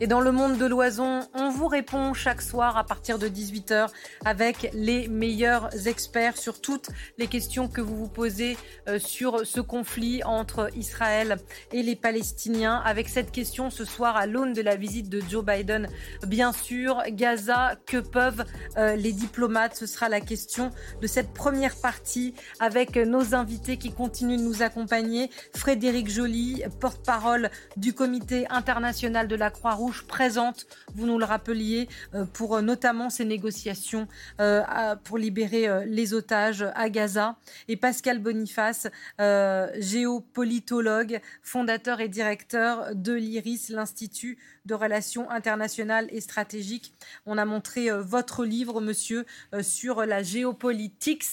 Et dans le monde de l'oison, on vous répond chaque soir à partir de 18h avec les meilleurs experts sur toutes les questions que vous vous posez euh, sur ce conflit entre Israël et les Palestiniens. Avec cette question ce soir à l'aune de la visite de Joe Biden, bien sûr, Gaza, que peuvent euh, les diplomates? Ce sera la question de cette première partie avec nos invités qui continuent de nous accompagner. Frédéric Joly, porte-parole du Comité international de la Croix-Rouge présente, vous nous le rappeliez, euh, pour euh, notamment ces négociations euh, pour libérer les otages à Gaza. Et Pascal Boniface, géopolitologue, fondateur et directeur de l'IRIS, l'Institut de relations internationales et stratégiques. On a montré votre livre, monsieur, sur la géopolitique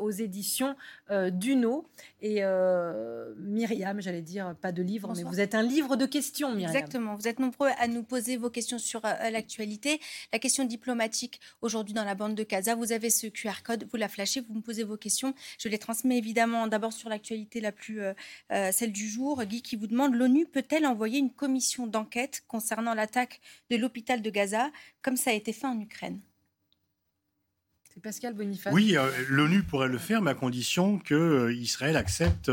aux éditions Duno. Et Myriam, j'allais dire, pas de livre, mais vous êtes un livre de questions, Myriam. Exactement. Vous êtes nombreux à nous poser vos questions sur euh, l'actualité. La question diplomatique aujourd'hui dans la bande de Gaza, vous avez ce QR code, vous la flashez, vous me posez vos questions. Je les transmets évidemment d'abord sur l'actualité la plus euh, euh, celle du jour. Guy qui vous demande l'ONU peut-elle envoyer une commission d'enquête concernant l'attaque de l'hôpital de Gaza comme ça a été fait en Ukraine C'est Pascal Boniface. Oui, l'ONU pourrait le faire, mais à condition que Israël accepte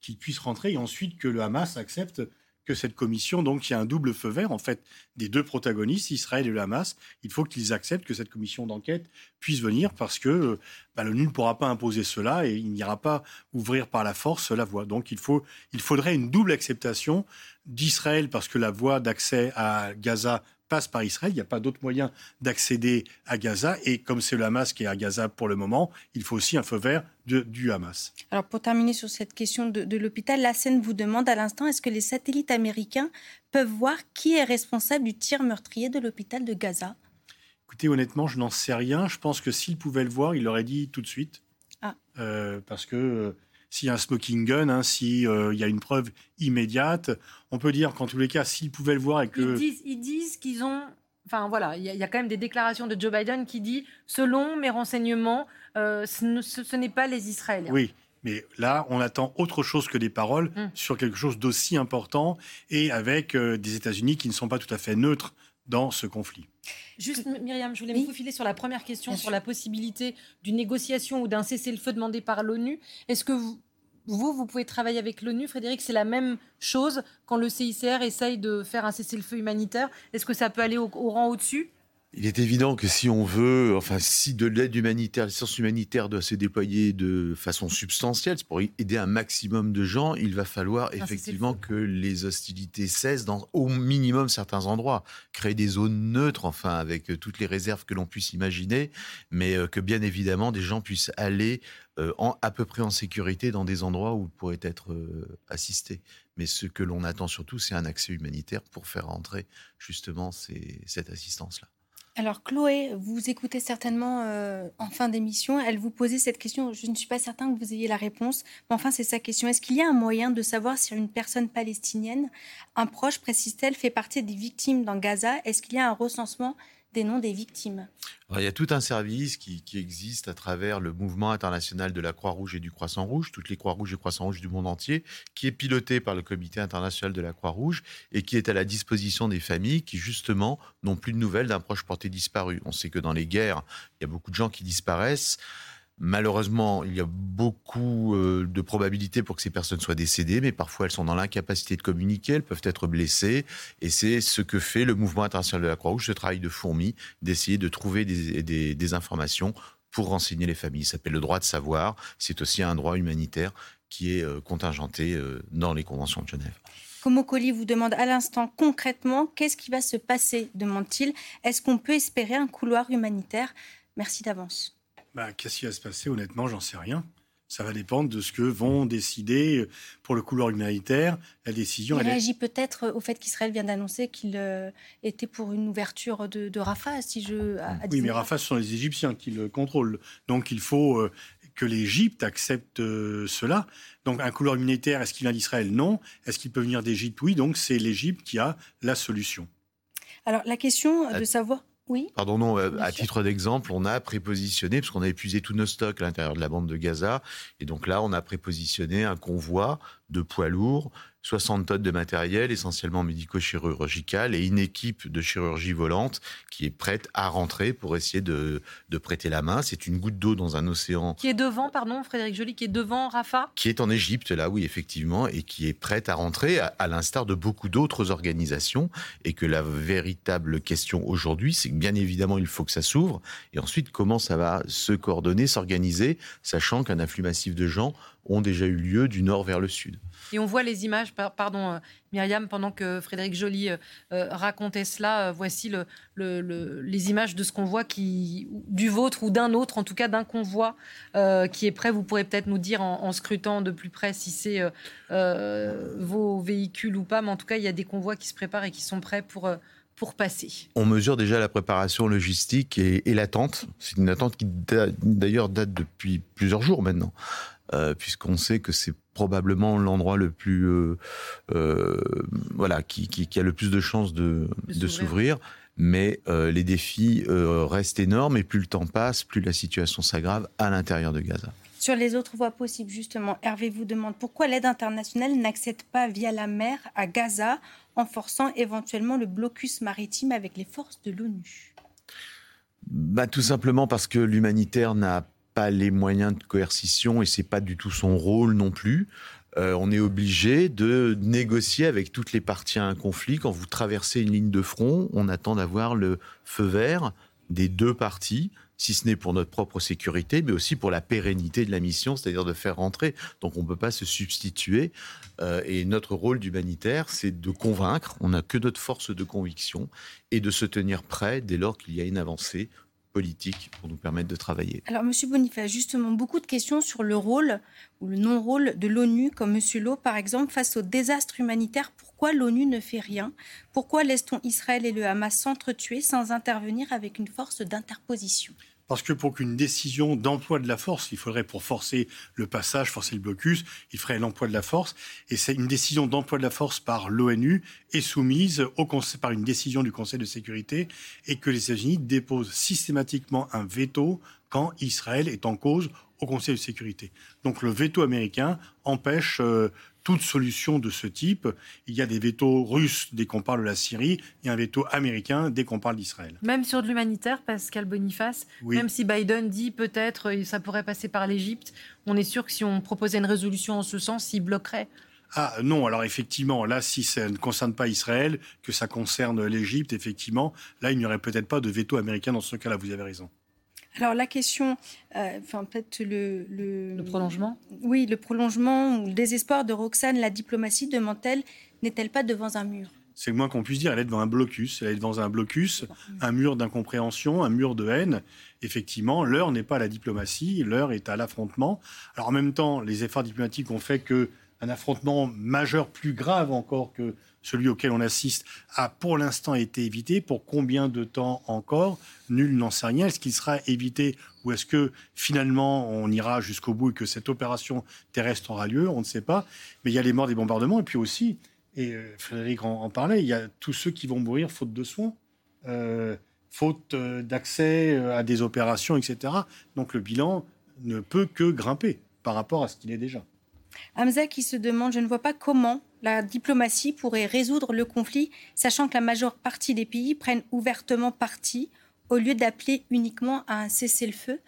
qu'il puisse rentrer et ensuite que le Hamas accepte que cette commission, donc il y a un double feu vert en fait des deux protagonistes, Israël et le Hamas. Il faut qu'ils acceptent que cette commission d'enquête puisse venir parce que bah, l'ONU ne pourra pas imposer cela et il n'ira pas ouvrir par la force la voie. Donc il, faut, il faudrait une double acceptation d'Israël parce que la voie d'accès à Gaza passe par Israël. Il n'y a pas d'autre moyen d'accéder à Gaza. Et comme c'est le Hamas qui est à Gaza pour le moment, il faut aussi un feu vert du Hamas. Alors pour terminer sur cette question de, de l'hôpital, la scène vous demande à l'instant, est-ce que les satellites américains peuvent voir qui est responsable du tir meurtrier de l'hôpital de Gaza? Écoutez, honnêtement, je n'en sais rien. Je pense que s'ils pouvaient le voir, ils l'auraient dit tout de suite. Ah. Euh, parce que euh, s'il y a un smoking gun, hein, s'il euh, y a une preuve immédiate, on peut dire qu'en tous les cas, s'ils pouvaient le voir et que... Ils disent qu'ils ont... Enfin voilà, il y, a quand même des déclarations de Joe Biden qui dit, selon mes renseignements, euh, ce, n'est pas les Israéliens. Oui, mais là, on attend autre chose que des paroles hum. sur quelque chose d'aussi important et avec euh, des États-Unis qui ne sont pas tout à fait neutres dans ce conflit. Juste, Myriam, je voulais me faufiler sur la première question, sur la possibilité d'une négociation ou d'un cessez-le-feu demandé par l'ONU. Est-ce que vous, vous, vous pouvez travailler avec l'ONU, Frédéric? C'est la même chose quand le CICR essaye de faire un cessez-le-feu humanitaire. Est-ce que ça peut aller au rang au-dessus? Il est évident que si on veut, enfin, si de l'aide humanitaire, l'assistance humanitaire doit se déployer de façon substantielle, pour aider un maximum de gens, il va falloir effectivement que les hostilités cessent dans au minimum certains endroits. Créer des zones neutres, enfin, avec euh, toutes les réserves que l'on puisse imaginer, mais euh, que bien évidemment des gens puissent aller euh, en, à peu près en sécurité dans des endroits où ils pourraient être assistés. Mais ce que l'on attend surtout, c'est un accès humanitaire pour faire entrer justement cette assistance-là. Alors Chloé, vous écoutez certainement euh, en fin d'émission, elle vous posait cette question, je ne suis pas certain que vous ayez la réponse, mais enfin c'est sa question. Est-ce qu'il y a un moyen de savoir si une personne palestinienne, un proche, précise-t-elle, fait partie des victimes dans Gaza? Est-ce qu'il y a un recensement des noms des victimes Il y a tout un service qui, existe à travers le mouvement international de la Croix-Rouge et du Croissant-Rouge, toutes les Croix-Rouges et Croissant-Rouge du monde entier, qui est piloté par le Comité international de la Croix-Rouge et qui est à la disposition des familles qui, justement, n'ont plus de nouvelles d'un proche porté disparu. On sait que dans les guerres, il y a beaucoup de gens qui disparaissent. Malheureusement, il y a beaucoup euh, de probabilités pour que ces personnes soient décédées, mais parfois elles sont dans l'incapacité de communiquer, elles peuvent être blessées, et c'est ce que fait le mouvement international de la Croix-Rouge, ce travail de fourmi, d'essayer de trouver des, informations pour renseigner les familles. Ça s'appelle le droit de savoir, c'est aussi un droit humanitaire qui est euh, contingenté euh, dans les conventions de Genève. Comocoli vous demande à l'instant concrètement qu'est-ce qui va se passer, demande-t-il. Est-ce qu'on peut espérer un couloir humanitaire? Merci d'avance. Bah, qu'est-ce qui va se passer? Honnêtement, j'en sais rien. Ça va dépendre de ce que vont décider pour le couloir humanitaire. La décision. Il réagit peut-être au fait qu'Israël vient d'annoncer qu'il euh, était pour une ouverture de, Rafah, si je. oui, mais Rafah, ce sont les Égyptiens qui le contrôlent. Donc il faut euh, que l'Égypte accepte euh, cela. Donc un couloir humanitaire, est-ce qu'il vient d'Israël? Non. Est-ce qu'il peut venir d'Égypte? Oui. Donc c'est l'Égypte qui a la solution. Alors la question de savoir... Oui. Pardon, non, euh, à titre d'exemple, on a prépositionné, parce qu'on a épuisé tous nos stocks à l'intérieur de la bande de Gaza, et donc là, on a prépositionné un convoi de poids lourds 60 tonnes de matériel, essentiellement médico-chirurgical, et une équipe de chirurgie volante qui est prête à rentrer pour essayer de, prêter la main. C'est une goutte d'eau dans un océan. Qui est devant, pardon, Frédéric Joly, qui est devant Rafa Qui est en Égypte, là, oui, effectivement, et qui est prête à rentrer, à, l'instar de beaucoup d'autres organisations. Et que la véritable question aujourd'hui, c'est que bien évidemment, il faut que ça s'ouvre. Et ensuite, comment ça va se coordonner, s'organiser, sachant qu'un afflux massif de gens ont déjà eu lieu du nord vers le sud. Et on voit les images, pardon euh, Myriam, pendant que Frédéric Joly euh, euh, racontait cela, voici les images de ce qu'on voit qui, du vôtre ou d'un autre, en tout cas d'un convoi qui est prêt. Vous pourrez peut-être nous dire en, scrutant de plus près si c'est vos véhicules ou pas, mais en tout cas, il y a des convois qui se préparent et qui sont prêts pour pour passer On mesure déjà la préparation logistique et, et l'attente. C'est une attente qui d'ailleurs date depuis plusieurs jours maintenant. Euh, puisqu'on sait que c'est probablement l'endroit le plus, euh, euh, voilà, qui, a le plus de chances de, s'ouvrir. Mais les défis restent énormes et plus le temps passe, plus la situation s'aggrave à l'intérieur de Gaza. Sur les autres voies possibles, justement, Hervé vous demande pourquoi l'aide internationale n'accède pas via la mer à Gaza en forçant éventuellement le blocus maritime avec les forces de l'ONU? Bah, Tout simplement parce que l'humanitaire n'a pas les moyens de coercition et c'est pas du tout son rôle non plus. Euh, on est obligé de négocier avec toutes les parties à un conflit. Quand vous traversez une ligne de front, on attend d'avoir le feu vert des deux parties, si ce n'est pour notre propre sécurité, mais aussi pour la pérennité de la mission, c'est-à-dire de faire rentrer. Donc on ne peut pas se substituer. Euh, et notre rôle d'humanitaire, c'est de convaincre. On n'a que notre force de conviction et de se tenir prêt dès lors qu'il y a une avancée politique pour nous permettre de travailler. Alors, Monsieur Boniface, justement, beaucoup de questions sur le rôle ou le non-rôle de l'ONU, comme Monsieur Lowe, par exemple, face au désastre humanitaire. Pourquoi l'ONU ne fait rien? Pourquoi laisse-t-on Israël et le Hamas s'entretuer sans intervenir avec une force d'interposition? Parce que pour qu'une décision d'emploi de la force, il faudrait pour forcer le passage, forcer le blocus, il ferait l'emploi de la force. Et c'est une décision d'emploi de la force par l'ONU est soumise au par une décision du Conseil de sécurité et que les États-Unis déposent systématiquement un veto quand Israël est en cause au Conseil de sécurité. Donc le veto américain empêche euh, toute solution de ce type. Il y a des vétos russes dès qu'on parle de la Syrie et un veto américain dès qu'on parle d'Israël. Même sur de l'humanitaire, Pascal Boniface, même si Biden dit peut-être euh, ça pourrait passer par l'Égypte, on est sûr que si on proposait une résolution en ce sens, il bloquerait. Ah non, alors effectivement, là, si ça ne concerne pas Israël, que ça concerne l'Égypte, effectivement, là, il n'y aurait peut-être pas de veto américain dans ce cas-là, vous avez raison. Alors la question, euh, enfin peut-être le, le, prolongement. Oui, le prolongement ou le désespoir de Roxane, la diplomatie demande-t-elle, n'est-elle pas devant un mur? C'est le moins qu'on puisse dire. Elle est devant un blocus. Elle est devant un blocus, un mur d'incompréhension, un mur de haine. Effectivement, l'heure n'est pas à la diplomatie, l'heure est à l'affrontement. Alors en même temps, les efforts diplomatiques ont fait que un affrontement majeur, plus grave encore que celui auquel on assiste, a pour l'instant été évité. Pour combien de temps encore? Nul n'en sait rien. Est-ce qu'il sera évité ou est-ce que finalement on ira jusqu'au bout et que cette opération terrestre aura lieu? On ne sait pas. Mais il y a les morts des bombardements et puis aussi, et euh, Frédéric en, parlait, il y a tous ceux qui vont mourir faute de soins. Euh, faute euh, d'accès à des opérations, etc. Donc le bilan ne peut que grimper par rapport à ce qu'il est déjà. Hamza qui se demande, je ne vois pas comment la diplomatie pourrait résoudre le conflit, sachant que la majeure partie des pays prennent ouvertement parti au lieu d'appeler uniquement à un cessez-le-feu.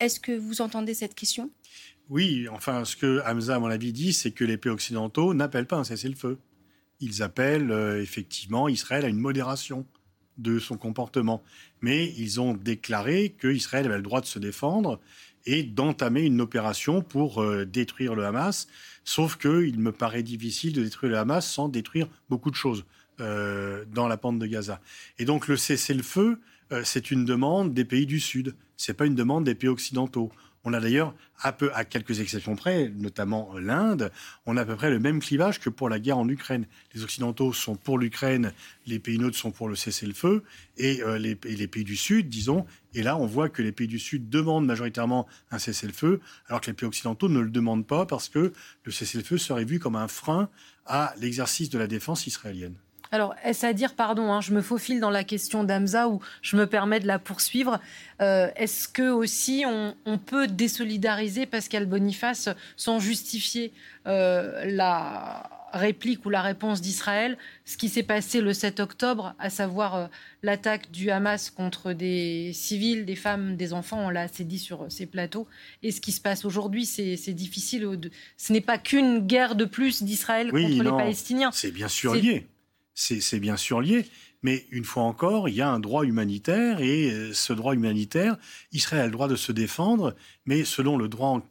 Est-ce que vous entendez cette question? Oui, enfin, ce que Hamza, à mon avis, dit, c'est que les pays occidentaux n'appellent pas un cessez-le-feu. Ils appellent euh, effectivement Israël à une modération de son comportement. Mais ils ont déclaré qu'Israël avait le droit de se défendre et d'entamer une opération pour euh, détruire le Hamas. Sauf qu'il me paraît difficile de détruire le Hamas sans détruire beaucoup de choses euh, dans la pente de Gaza. Et donc le cessez-le-feu, euh, c'est une demande des pays du Sud. C'est pas une demande des pays occidentaux. On a d'ailleurs, à, peu, à quelques exceptions près, notamment l'Inde, on a à peu près le même clivage que pour la guerre en Ukraine. Les Occidentaux sont pour l'Ukraine, les pays neutres sont pour le cessez-le-feu, et, euh, les, les, pays du Sud, disons, et là on voit que les pays du Sud demandent majoritairement un cessez-le-feu, alors que les pays occidentaux ne le demandent pas parce que le cessez-le-feu serait vu comme un frein à l'exercice de la défense israélienne. Alors, est-ce à dire, pardon, hein, je me faufile dans la question d'Amza ou je me permets de la poursuivre. Euh, est-ce que aussi on, peut désolidariser Pascal Boniface sans justifier euh, la réplique ou la réponse d'Israël, ce qui s'est passé le 7 octobre, à savoir euh, l'attaque du Hamas contre des civils, des femmes, des enfants, on l'a assez dit sur ces plateaux, et ce qui se passe aujourd'hui, c'est difficile. Ce n'est pas qu'une guerre de plus d'Israël contre les Palestiniens. C'est bien sûr lié c'est bien sûr lié, mais une fois encore, il y a un droit humanitaire et euh, ce droit humanitaire, Israël a le droit de se défendre, mais selon le droit en,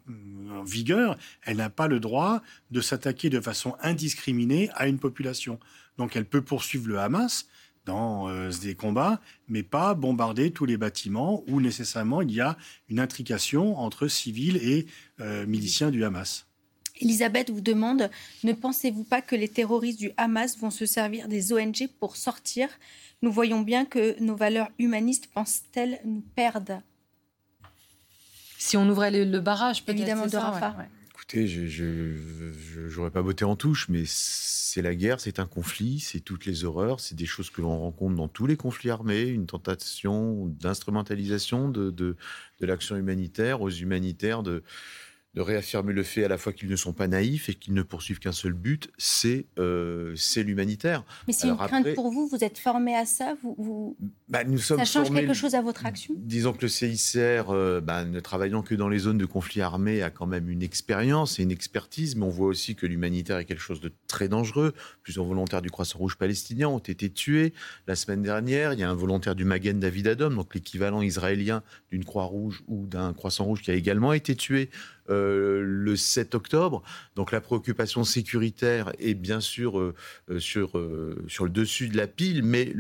vigueur, elle n'a pas le droit de s'attaquer de façon indiscriminée à une population. Donc elle peut poursuivre le Hamas dans euh, des combats, mais pas bombarder tous les bâtiments où nécessairement il y a une intrication entre civils et euh, miliciens du Hamas. Elisabeth vous demande, ne pensez-vous pas que les terroristes du Hamas vont se servir des ONG pour sortir? Nous voyons bien que nos valeurs humanistes pensent-elles nous perdre Si on ouvrait le, barrage, évidemment de Rafah. Écoutez, je n'aurais pas voté en touche, mais c'est la guerre, c'est un conflit, c'est toutes les horreurs, c'est des choses que l'on rencontre dans tous les conflits armés, une tentation d'instrumentalisation de, de, de l'action humanitaire aux humanitaires de de réaffirmer le fait à la fois qu'ils ne sont pas naïfs et qu'ils ne poursuivent qu'un seul but, c'est euh, l'humanitaire. Mais c'est une crainte pour vous, vous êtes formé à ça, vous, vous... Bah, nous sommes ça change quelque chose à votre action? Disons que le CICR, euh, bah, ne travaillant que dans les zones de conflit armé, a quand même une expérience et une expertise, mais on voit aussi que l'humanitaire est quelque chose de très dangereux. Plusieurs volontaires du Croissant Rouge palestinien ont été tués. La semaine dernière, il y a un volontaire du Magen David Adom, donc l'équivalent israélien d'une Croix Rouge ou d'un Croissant Rouge qui a également été tué. Euh, le 7 octobre. Donc la préoccupation sécuritaire est bien sûr euh, euh, sur, sur le dessus de la pile, mais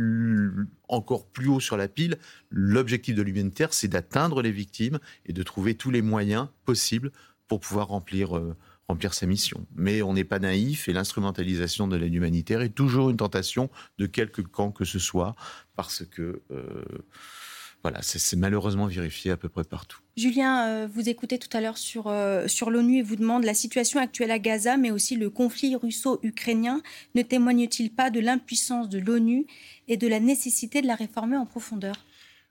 encore plus haut sur la pile, l'objectif de l'humanitaire, c'est d'atteindre les victimes et de trouver tous les moyens possibles pour pouvoir remplir remplir sa mission. Mais on n'est pas naïf et l'instrumentalisation de l'aide humanitaire est toujours une tentation de quelque camp que ce soit, parce que voilà, c'est malheureusement vérifié à peu près partout. Julien, euh, vous écoutez tout à l'heure sur, euh, sur l'ONU et vous demande la situation actuelle à Gaza, mais aussi le conflit russo-ukrainien, ne témoigne-t-il pas de l'impuissance de l'ONU et de la nécessité de la réformer en profondeur?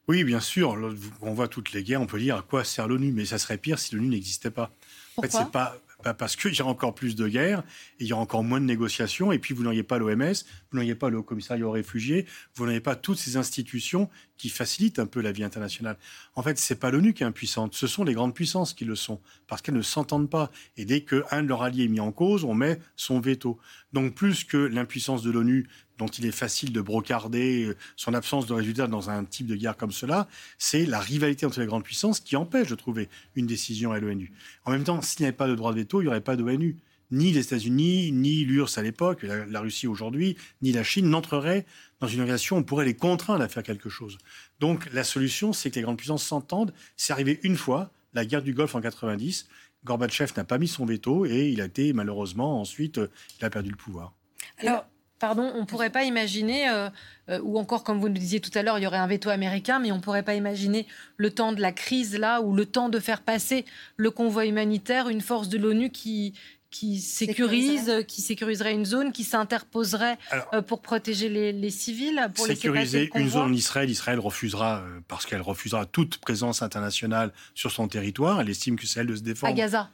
Oui, bien sûr. On voit toutes les guerres, on peut dire à quoi sert l'ONU, mais ça serait pire si l'ONU n'existait pas. Pourquoi en fait, c'est pas bah, parce qu'il y aura encore plus de guerres, et il y aura encore moins de négociations, et puis vous n'auriez pas l'OMS, vous n'auriez pas le Haut Commissariat aux réfugiés, vous n'auriez pas toutes ces institutions qui facilitent un peu la vie internationale. En fait, c'est pas l'ONU qui est impuissante, ce sont les grandes puissances qui le sont, parce qu'elles ne s'entendent pas. Et dès qu'un de leurs alliés est mis en cause, on met son veto. Donc plus que l'impuissance de l'ONU dont il est facile de brocarder euh, son absence de résultat dans un type de guerre comme cela, c'est la rivalité entre les grandes puissances qui empêche de trouver une décision à l'ONU. En même temps, s'il n'y avait pas de droit de veto, il n'y aurait pas d'ONU. Ni les États-Unis, ni l'URSS à l'époque, la, Russie aujourd'hui, ni la Chine n'entreraient dans une organisation on pourrait les contraindre à faire quelque chose. Donc la solution, c'est que les grandes puissances s'entendent. C'est arrivé une fois, la guerre du Golfe en 90. Gorbatchev n'a pas mis son veto et il a été malheureusement ensuite, euh, il a perdu le pouvoir. Alors, pardon, on ne pourrait pas imaginer, euh, euh, ou encore comme vous nous disiez tout à l'heure, il y aurait un veto américain, mais on ne pourrait pas imaginer le temps de la crise là, ou le temps de faire passer le convoi humanitaire, une force de l'ONU qui, qui sécurise, qui sécuriserait une zone, qui s'interposerait euh, pour protéger les, civils, pour sécuriser une zone en Israël, Israël refusera parce qu'elle refusera toute présence internationale sur son territoire. Elle estime que c'est elle de se défendre. À Gaza.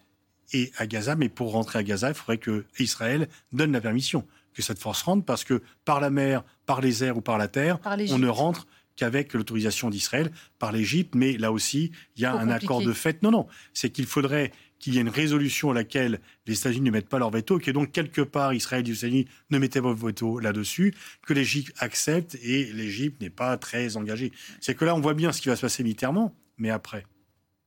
Et à Gaza, mais pour rentrer à Gaza, il faudrait que Israël donne la permission que cette force rentre parce que par la mer, par les airs ou par la terre, on ne rentre qu'avec l'autorisation d'Israël, par l'Égypte, mais là aussi, il y a un accord de fait. Non, non, c'est qu'il faudrait qu'il y ait une résolution à laquelle les États-Unis ne mettent pas leur veto, que donc quelque part Israël et les États-Unis ne mettaient pas leur veto là-dessus, que l'Égypte accepte et l'Égypte n'est pas très engagée. C'est que là, on voit bien ce qui va se passer militairement, mais après,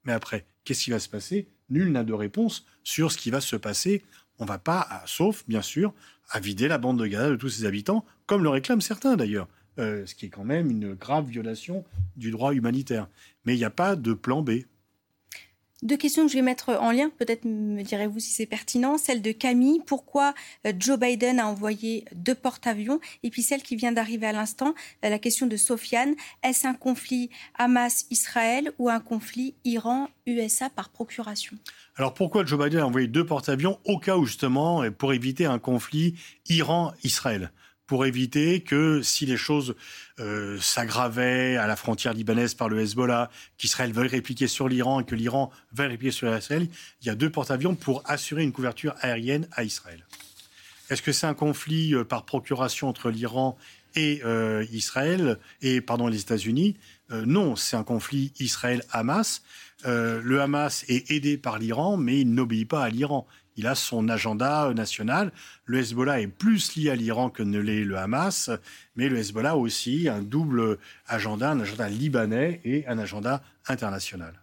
mais après, qu'est-ce qui va se passer? Nul n'a de réponse sur ce qui va se passer. On ne va pas, sauf bien sûr, à vider la bande de Gaza de tous ses habitants, comme le réclament certains d'ailleurs, euh, ce qui est quand même une grave violation du droit humanitaire. Mais il n'y a pas de plan B. Deux questions que je vais mettre en lien, peut-être me direz-vous si c'est pertinent. Celle de Camille, pourquoi euh, Joe Biden a envoyé deux porte-avions? Et puis celle qui vient d'arriver à l'instant, euh, la question de Sofiane, est-ce un conflit Hamas-Israël ou un conflit Iran-USA par procuration? Alors pourquoi Joe Biden a envoyé deux porte-avions au cas où justement, pour éviter un conflit Iran-Israël? Pour éviter que si les choses euh, s'aggravaient à la frontière libanaise par le Hezbollah, qu'Israël veuille répliquer sur l'Iran et que l'Iran veuille répliquer sur Israël, il y a deux porte-avions pour assurer une couverture aérienne à Israël. Est-ce que c'est un conflit euh, par procuration entre l'Iran et euh, Israël et pardon les États-Unis? Non, c'est un conflit Israël-Hamas. le Hamas est aidé par l'Iran, mais il n'obéit pas à l'Iran il a son agenda national. Le Hezbollah est plus lié à l'Iran que ne l'est le Hamas, mais le Hezbollah a aussi un double agenda, un agenda libanais et un agenda international.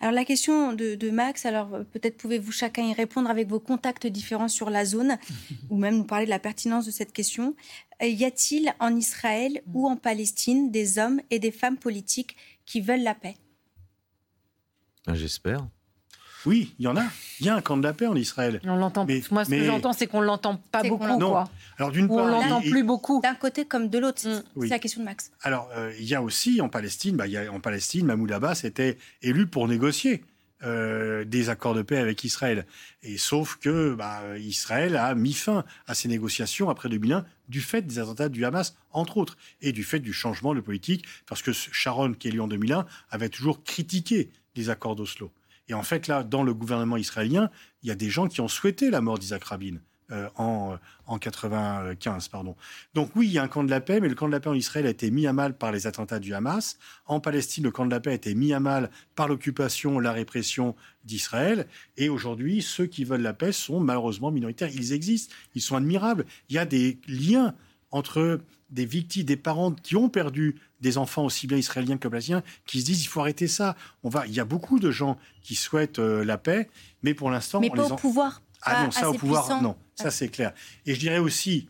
Alors la question de, Max, alors peut-être pouvez-vous chacun y répondre avec vos contacts différents sur la zone, ou même nous parler de la pertinence de cette question. Euh, y a-t-il en Israël ou en Palestine des hommes et des femmes politiques qui veulent la paix? Ben, J'espère. Oui, il y en a. Il y a un camp de la paix en Israël. On l'entend. Moi, ce que j'entends, c'est qu'on l'entend pas beaucoup. Quoi. Alors d'une part, on l'entend plus beaucoup. D'un côté comme de l'autre. Mm. C'est la question de Max. Alors euh, il y a aussi en Palestine, bah, y a, en Palestine, Mahmoud Abbas était élu pour négocier. Euh, des accords de paix avec Israël. Et sauf que bah, Israël a mis fin à ces négociations après 2001 du fait des attentats du Hamas, entre autres, et du fait du changement de politique, parce que Sharon, qui est élu en 2001, avait toujours critiqué les accords d'Oslo. Et en fait, là, dans le gouvernement israélien, il y a des gens qui ont souhaité la mort d'Isaac Rabin. Euh, en, en 95, pardon. Donc oui, il y a un camp de la paix, mais le camp de la paix en Israël a été mis à mal par les attentats du Hamas. En Palestine, le camp de la paix a été mis à mal par l'occupation, la répression d'Israël. Et aujourd'hui, ceux qui veulent la paix sont malheureusement minoritaires. Ils existent, ils sont admirables. Il y a des liens entre des victimes, des parents qui ont perdu des enfants aussi bien israéliens que palestiniens, qui se disent il faut arrêter ça. On va, il y a beaucoup de gens qui souhaitent euh, la paix, mais pour l'instant, mais pas au pouvoir. Ah non, ça au pouvoir, non, ça c'est clair. Et je dirais aussi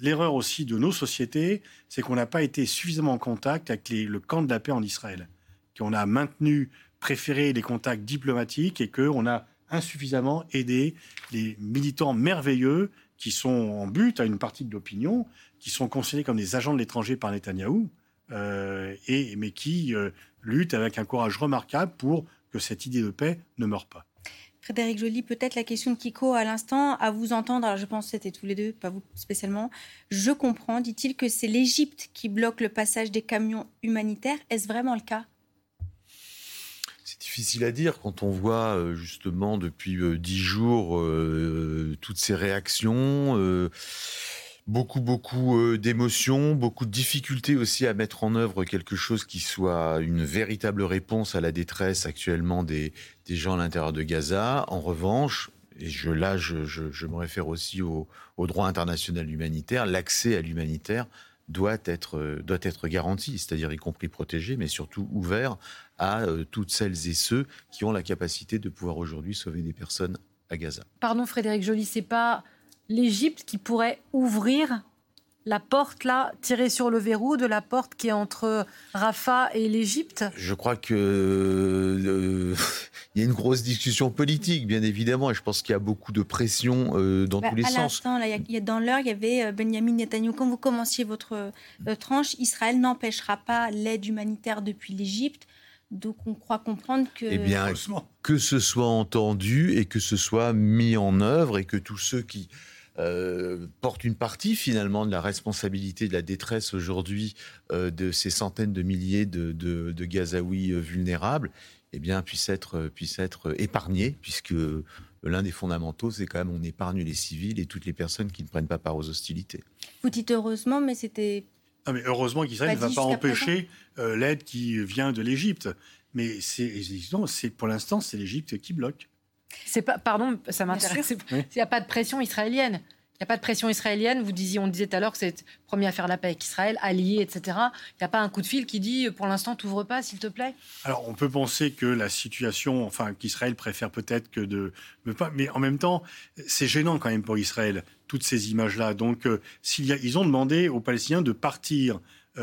l'erreur aussi de nos sociétés, c'est qu'on n'a pas été suffisamment en contact avec le camp de la paix en Israël, qu'on a maintenu, préféré les contacts diplomatiques et qu'on a insuffisamment aidé les militants merveilleux qui sont en but à une partie de l'opinion, qui sont considérés comme des agents de l'étranger par Netanyahou, et, mais qui euh, luttent avec un courage remarquable pour que cette idée de paix ne meure pas. Frédéric Joly, peut-être la question de Kiko à l'instant, à vous entendre, alors je pense que c'était tous les deux, pas vous spécialement. Je comprends, dit-il, que c'est l'Égypte qui bloque le passage des camions humanitaires. Est-ce vraiment le cas? C'est difficile à dire quand on voit euh, justement depuis dix jours toutes ces réactions beaucoup, beaucoup euh, d'émotions, beaucoup de difficultés aussi à mettre en œuvre quelque chose qui soit une véritable réponse à la détresse actuellement des, gens à l'intérieur de Gaza. En revanche, et je, là, je, me réfère aussi au, au droit international humanitaire, l'accès à l'humanitaire doit être, euh, doit être garanti, c'est-à-dire y compris protégé, mais surtout ouvert à euh, toutes celles et ceux qui ont la capacité de pouvoir aujourd'hui sauver des personnes à Gaza. Pardon Frédéric Joly, c'est pas l'Égypte qui pourrait ouvrir la porte là, tirer sur le verrou de la porte qui est entre Rafah et l'Égypte? Je crois que euh, il y a une grosse discussion politique, bien évidemment, et je pense qu'il y a beaucoup de pression euh, dans bah, tous les sens. Là, y a, dans l'heure, il y avait euh, Benjamin Netanyahu. Quand vous commenciez votre tranche, Israël n'empêchera pas l'aide humanitaire depuis l'Égypte. Donc on croit comprendre que... Eh bien, que ce soit entendu et que ce soit mis en œuvre et que tous ceux qui euh, portent une partie finalement de la responsabilité de la détresse aujourd'hui euh, de ces centaines de milliers de, de, Gazaouis euh, vulnérables, eh bien, puissent être, puissent être épargnés, puisque l'un des fondamentaux, c'est quand même on épargne les civils et toutes les personnes qui ne prennent pas part aux hostilités. Vous dites heureusement, mais c'était non, mais heureusement qu'Israël ne va pas empêcher l'aide qui vient de l'Égypte. Mais c'est pour l'instant, c'est l'Égypte qui bloque. C'est pas, pardon, ça m'intéresse. Il n'y a pas de pression israélienne. Il n'y a pas de pression israélienne. Vous disiez, on disait tout à l'heure que c'est premier à faire la paix avec Israël, allié, etc. Il n'y a pas un coup de fil qui dit, pour l'instant, t'ouvre pas, s'il te plaît? Alors, on peut penser que la situation, enfin, qu'Israël préfère peut-être que de, mais en même temps, c'est gênant quand même pour Israël toutes ces images-là. Donc, euh, s'il y a, ils ont demandé aux Palestiniens de partir euh,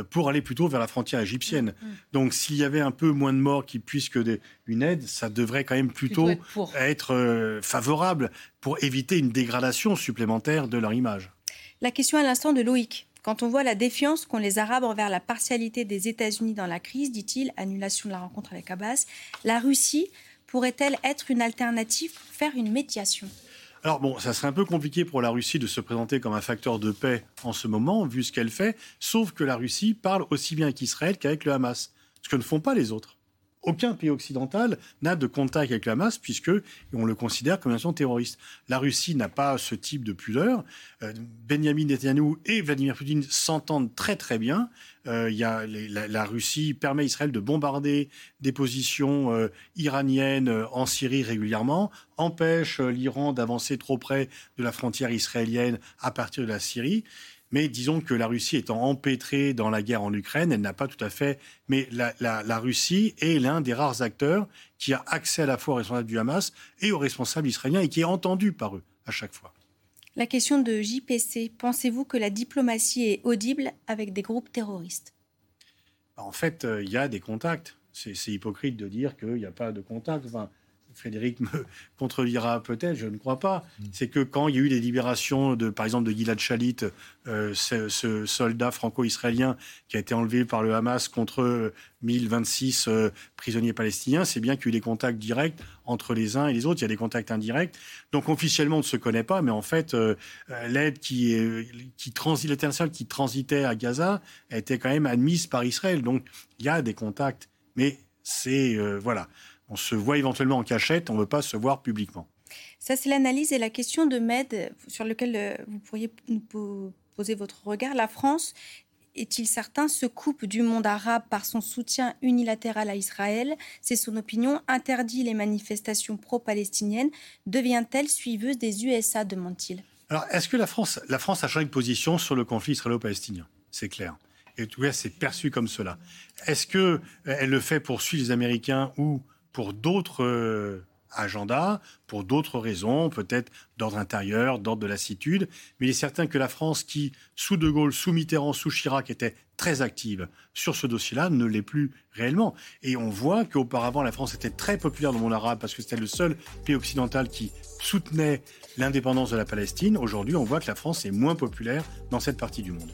pour aller plutôt vers la frontière égyptienne. Mm, mm. Donc s'il y avait un peu moins de morts qui puissent que des, une aide, ça devrait quand même plutôt, Plutôt être pour. être euh, favorable pour éviter une dégradation supplémentaire de leur image. La question à l'instant de Loïc. Quand on voit la défiance qu'ont les Arabes envers la partialité des États-Unis dans la crise, dit-il, annulation de la rencontre avec Abbas, la Russie pourrait-elle être une alternative pour faire une médiation? Alors bon, ça serait un peu compliqué pour la Russie de se présenter comme un facteur de paix en ce moment, vu ce qu'elle fait, sauf que la Russie parle aussi bien avec Israël qu'avec le Hamas, ce que ne font pas les autres. Aucun pays occidental n'a de contact avec le Hamas puisque on le considère comme une nation terroriste. La Russie n'a pas ce type de pudeur. Euh, Benjamin Netanyahu et Vladimir Poutine s'entendent très très bien. Euh, la, la Russie permet à Israël de bombarder des positions euh, iraniennes en Syrie régulièrement, empêche l'Iran d'avancer trop près de la frontière israélienne à partir de la Syrie. Mais disons que la Russie étant empêtrée dans la guerre en Ukraine, elle n'a pas tout à fait. Mais la, la- la Russie est l'un des rares acteurs qui a accès à la fois aux responsables du Hamas et aux responsables israéliens et qui est entendu par eux à chaque fois. La question de JPC. Pensez-vous que la diplomatie est audible avec des groupes terroristes? En fait, euh, il y a des contacts. C'est c'est hypocrite de dire qu'il n'y a pas de contact. Enfin, Frédéric me contredira peut-être, je ne crois pas. C'est que quand il y a eu les libérations, de, par exemple, de Gilad Shalit, euh, ce, ce soldat franco-israélien qui a été enlevé par le Hamas contre euh, 1026 euh, prisonniers palestiniens, c'est bien qu'il y a eu des contacts directs entre les uns et les autres. Il y a des contacts indirects. Donc officiellement, on ne se connaît pas, mais en fait, euh, l'aide qui, qui transit, qui transitait à Gaza été quand même admise par Israël. Donc il y a des contacts, mais c'est voilà, on se voit éventuellement en cachette, on ne veut pas se voir publiquement. Ça, c'est l'analyse et la question de Med sur lequel euh, vous pourriez nous po- poser votre regard. La France, est-il certain, se coupe du monde arabe par son soutien unilatéral à Israël? C'est son opinion. Interdit les manifestations pro-palestiniennes. Devient-elle suiveuse des USA demande-t-il. Alors, est-ce que la France, la France a changé de position sur le conflit israélo-palestinien? C'est clair. Et en tout cas, c'est perçu comme cela. Est-ce que euh, le fait pour suivre les Américains ou pour d'autres euh, agendas, pour d'autres raisons, peut-être d'ordre intérieur, d'ordre de lassitude Mais il est certain que la France, qui, sous De Gaulle, sous Mitterrand, sous Chirac, était très active sur ce dossier-là, ne l'est plus réellement. Et on voit qu'auparavant, la France était très populaire dans le monde arabe parce que c'était le seul pays occidental qui soutenait l'indépendance de la Palestine. Aujourd'hui, on voit que la France est moins populaire dans cette partie du monde.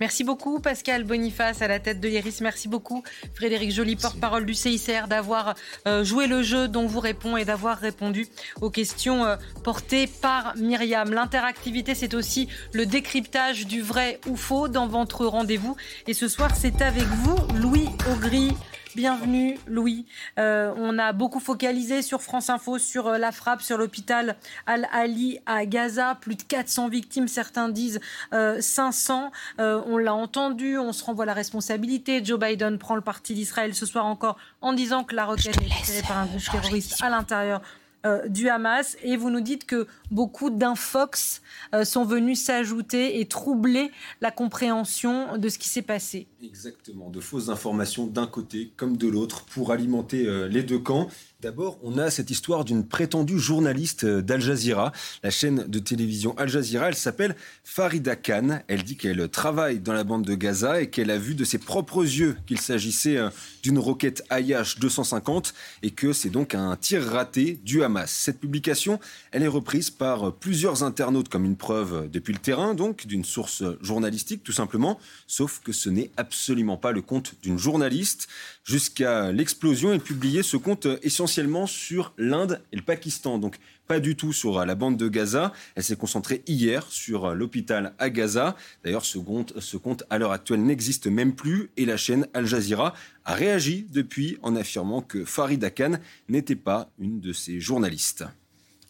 Merci beaucoup Pascal Boniface à la tête de l'IRIS. Merci beaucoup Frédéric Joly, porte-parole du CICR, d'avoir euh, joué le jeu dont vous répond et d'avoir répondu aux questions euh, portées par Myriam. L'interactivité, c'est aussi le décryptage du vrai ou faux dans votre rendez-vous. Et ce soir, c'est avec vous, Louis Augry. Bienvenue Louis. Euh, on a beaucoup focalisé sur France Info, sur euh, la frappe sur l'hôpital Al-Ali à Gaza. Plus de 400 victimes, certains disent euh, 500. Euh, on l'a entendu, on se renvoie la responsabilité. Joe Biden prend le parti d'Israël ce soir encore en disant que la roquette est tirée par un groupe terroriste à l'intérieur euh, du Hamas. Et vous nous dites que beaucoup d'infox euh, sont venus s'ajouter et troubler la compréhension de ce qui s'est passé. Exactement, de fausses informations d'un côté comme de l'autre pour alimenter euh, les deux camps. D'abord, on a cette histoire d'une prétendue journaliste euh, d'Al Jazeera, la chaîne de télévision Al Jazeera. Elle s'appelle Farida Khan. Elle dit qu'elle travaille dans la bande de Gaza et qu'elle a vu de ses propres yeux qu'il s'agissait euh, d'une roquette IH-250 et que c'est donc un tir raté du Hamas. Cette publication, elle est reprise par euh, plusieurs internautes comme une preuve depuis le terrain, donc d'une source journalistique tout simplement, sauf que ce n'est absolument pas le compte d'une journaliste. Jusqu'à l'explosion, elle publiait ce compte euh, essentiellement sur l'Inde et le Pakistan, donc pas du tout sur euh, la bande de Gaza. Elle s'est concentrée hier sur euh, l'hôpital à Gaza. D'ailleurs, ce compte, à l'heure actuelle n'existe même plus et la chaîne Al Jazeera a réagi depuis en affirmant que Farida Khan n'était pas une de ses journalistes.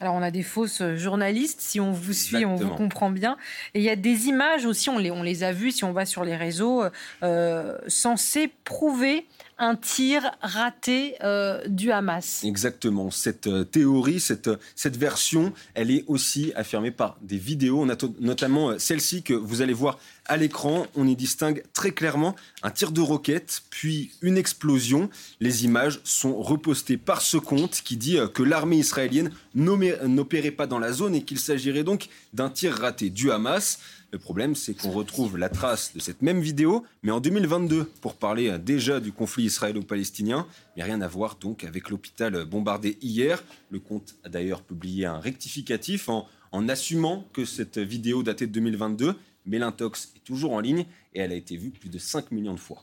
Alors, on a des fausses journalistes. Si on vous suit, on vous comprend bien. Et il y a des images aussi, on les, on les a vues si on va sur les réseaux, euh, censées prouver un tir raté euh, du Hamas. Exactement. Cette euh, théorie, cette, euh, cette version, elle est aussi affirmée par des vidéos. On a notamment euh, celle-ci que vous allez voir à l'écran. On y distingue très clairement un tir de roquette, puis une explosion. Les images sont repostées par ce compte qui dit euh, que l'armée israélienne n'opérait pas dans la zone et qu'il s'agirait donc d'un tir raté du Hamas. Le problème, c'est qu'on retrouve la trace de cette même vidéo, mais en 2022, pour parler euh, déjà du conflit israélo-palestinien. Mais rien à voir donc avec l'hôpital bombardé hier. Le compte a d'ailleurs publié un rectificatif en, en assumant que cette vidéo datait de 2022, mais l'intox est toujours en ligne et elle a été vue plus de 5 millions de fois.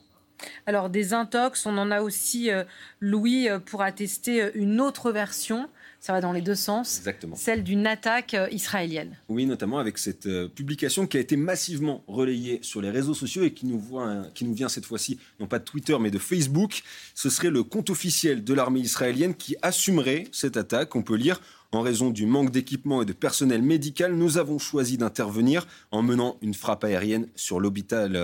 Alors des intox, on en a aussi, euh, Louis, euh, pour attester euh, une autre version. Ça va dans les deux sens. Exactement. Celle d'une attaque israélienne. Oui, notamment avec cette publication qui a été massivement relayée sur les réseaux sociaux et qui nous, voit, qui nous vient cette fois-ci, non pas de Twitter, mais de Facebook. Ce serait le compte officiel de l'armée israélienne qui assumerait cette attaque. On peut lire en raison du manque d'équipement et de personnel médical, nous avons choisi d'intervenir en menant une frappe aérienne sur l'hôpital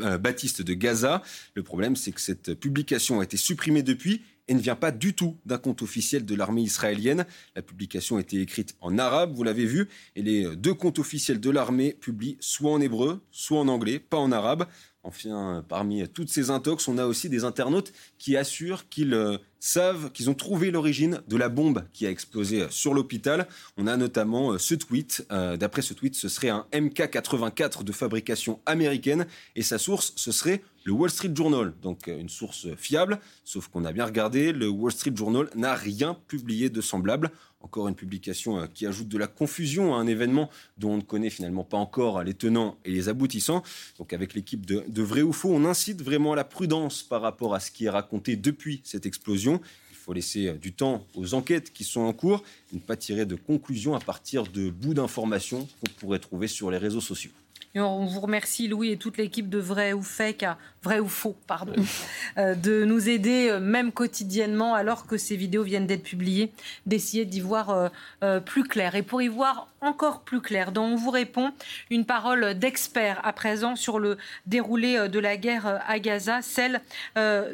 euh, Baptiste de Gaza. Le problème, c'est que cette publication a été supprimée depuis et ne vient pas du tout d'un compte officiel de l'armée israélienne. La publication a été écrite en arabe, vous l'avez vu, et les deux comptes officiels de l'armée publient soit en hébreu, soit en anglais, pas en arabe. Enfin, parmi toutes ces intox, on a aussi des internautes qui assurent qu'ils euh, savent, qu'ils ont trouvé l'origine de la bombe qui a explosé euh, sur l'hôpital. On a notamment euh, ce tweet. D'après ce tweet, ce serait un MK84 de fabrication américaine et sa source, ce serait le Wall Street Journal, donc une source fiable, sauf qu'on a bien regardé, le Wall Street Journal n'a rien publié de semblable. Encore une publication euh, qui ajoute de la confusion à un événement dont on ne connaît finalement pas encore les tenants et les aboutissants. Donc avec l'équipe de, Vrai ou Faux, on incite vraiment à la prudence par rapport à ce qui est raconté depuis cette explosion. Il faut laisser euh, du temps aux enquêtes qui sont en cours, ne pas tirer de conclusions à partir de bouts d'informations qu'on pourrait trouver sur les réseaux sociaux on vous remercie, Louis, et toute l'équipe de Vrai ou Fake, Vrai ou Faux, pardon, euh, de nous aider, euh, même quotidiennement, alors que ces vidéos viennent d'être publiées, d'essayer d'y voir euh, plus clair. Et pour y voir encore plus clair, dont on vous répond, une parole d'expert à présent sur le déroulé de la guerre à Gaza, celle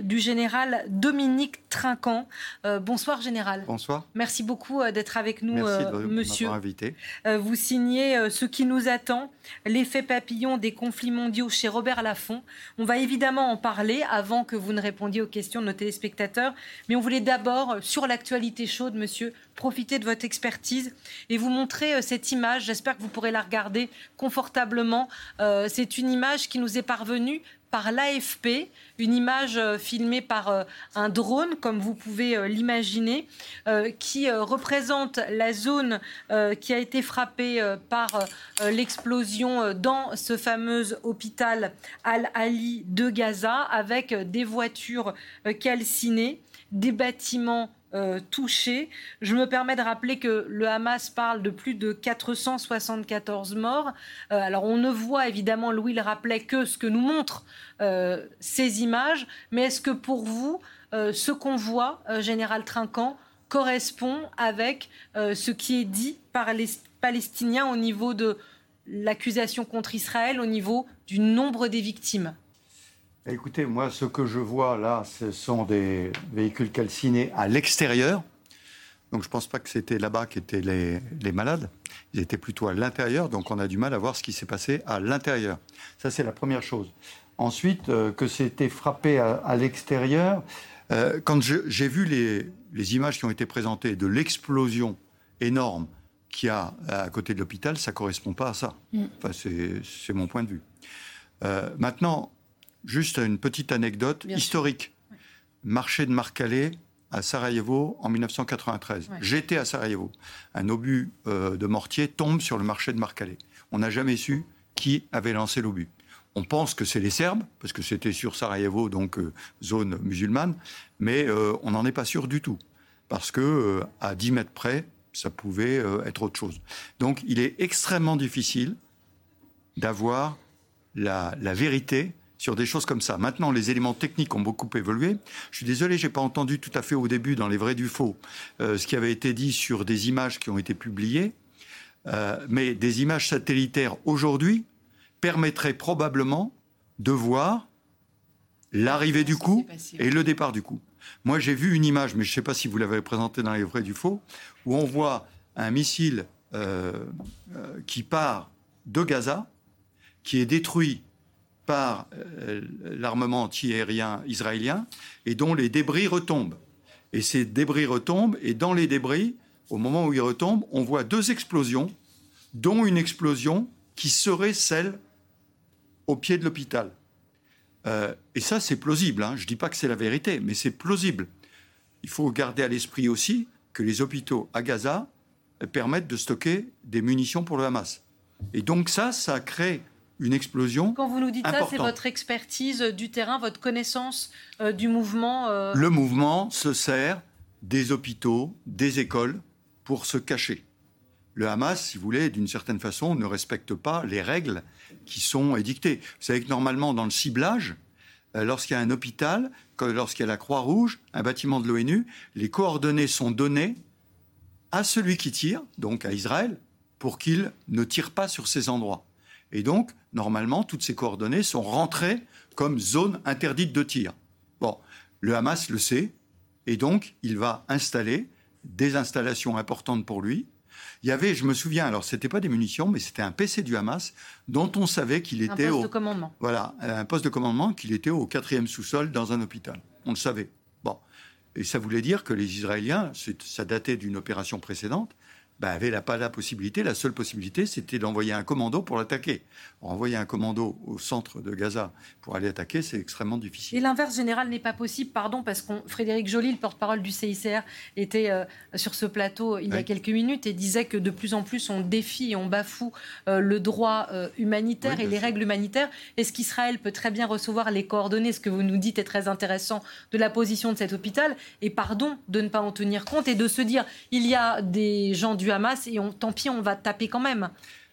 du général Dominique Trinquant. bonsoir, général. Bonsoir. Merci beaucoup d'être avec nous, Merci de monsieur. invité. vous signez ce qui nous attend, l'effet des conflits mondiaux chez Robert Laffont. On va évidemment en parler avant que vous ne répondiez aux questions de nos téléspectateurs, mais on voulait d'abord, sur l'actualité chaude, monsieur, profiter de votre expertise et vous montrer euh, cette image. J'espère que vous pourrez la regarder confortablement. Euh, c'est une image qui nous est parvenue par l'AFP, une image euh, filmée par un drone, comme vous pouvez l'imaginer, qui représente la zone qui a été frappée par l'explosion dans ce fameux hôpital Al-Ali de Gaza, avec des voitures calcinées, des bâtiments euh, touchés. Je me permets de rappeler que le Hamas parle de plus de 474 morts. Euh, alors on ne voit évidemment, Louis le rappelait, que ce que nous montrent euh, ces images, mais est-ce que pour vous, ce qu'on voit, Général Trinquant, correspond avec ce qui est dit par les Palestiniens au niveau de l'accusation contre Israël, au niveau du nombre des victimes? Écoutez, moi, ce que je vois là, ce sont des véhicules calcinés à l'extérieur. Donc, je ne pense pas que c'était là-bas qu'étaient les, les, malades. Ils étaient plutôt à l'intérieur. Donc, on a du mal à voir ce qui s'est passé à l'intérieur. Ça, c'est la première chose. Ensuite, euh, que c'était frappé à, l'extérieur. Euh, quand j'ai vu les, les, images qui ont été présentées de l'explosion énorme qu'il y a à côté de l'hôpital, ça ne correspond pas à ça. Mm. Enfin, c'est mon point de vue. Euh, maintenant, Juste une petite anecdote historique. Marché de Marcalais à Sarajevo en 1993. J'étais à Sarajevo. Un obus euh, de mortier tombe sur le marché de Marcalais. On n'a jamais su qui avait lancé l'obus. On pense que c'est les Serbes, parce que c'était sur Sarajevo, donc euh, zone musulmane, mais euh, on n'en est pas sûr du tout, parce que à 10 mètres près, ça pouvait être autre chose. Donc il est extrêmement difficile d'avoir la, la vérité sur des choses comme ça. Maintenant, les éléments techniques ont beaucoup évolué. Je suis désolé, j'ai pas entendu tout à fait au début, dans les vrais du faux, euh, ce qui avait été dit sur des images qui ont été publiées. Euh, mais des images satellitaires aujourd'hui permettraient probablement de voir l'arrivée du coup et le départ du coup. Moi, j'ai vu une image, mais je ne sais pas si vous l'avez présentée dans les vrais du faux, où on voit un missile euh, qui part de Gaza, qui est détruit par euh, l'armement anti-aérien israélien et dont les débris retombent. Et ces débris retombent, et dans les débris, au moment où ils retombent, on voit deux explosions, dont une explosion qui serait celle au pied de l'hôpital. Euh, et ça, c'est plausible. hein. Je ne dis pas que c'est la vérité, mais c'est plausible. Il faut garder à l'esprit aussi que les hôpitaux à Gaza euh, permettent de stocker des munitions pour le Hamas. Et donc ça, ça crée une explosion. Quand vous nous dites ça, c'est votre expertise du terrain, votre connaissance euh, du mouvement. euh, Le mouvement se sert des hôpitaux, des écoles pour se cacher. Le Hamas, si vous voulez, d'une certaine façon, ne respecte pas les règles qui sont édictées. Vous savez que normalement, dans le ciblage, euh, lorsqu'il y a un hôpital, lorsqu'il y a la Croix-Rouge, un bâtiment de l'ONU, les coordonnées sont données à celui qui tire, donc à Israël, pour qu'il ne tire pas sur ces endroits. Et donc, normalement, toutes ces coordonnées sont rentrées comme zone interdite de tir. Bon, le Hamas le sait, et donc il va installer des installations importantes pour lui. Il y avait, je me souviens, alors c'était pas des munitions, mais c'était un PC du Hamas dont on savait qu'il un était poste au, de commandement. voilà, un poste de commandement qu'il était au quatrième sous-sol dans un hôpital. On le savait. Bon. Et ça voulait dire que les Israéliens, ça datait d'une opération précédente, ben, avaient la- pas la possibilité, la seule possibilité, c'était d'envoyer un commando pour l'attaquer. Envoyer un commando au centre de Gaza pour aller attaquer, c'est extrêmement difficile. Et l'inverse général n'est pas possible, pardon, parce que Frédéric Joly, le porte-parole du CICR, était euh, sur ce plateau il y a quelques minutes et disait que de plus en plus on défie et on bafoue euh, le droit euh, humanitaire Oui, et les sûr. règles humanitaires. Est-ce qu'Israël peut très bien recevoir les coordonnées, ce que vous nous dites est très intéressant, de la position de cet hôpital Et pardon de ne pas en tenir compte et de se dire il y a des gens du Hamas et on, tant pis, on va taper quand même.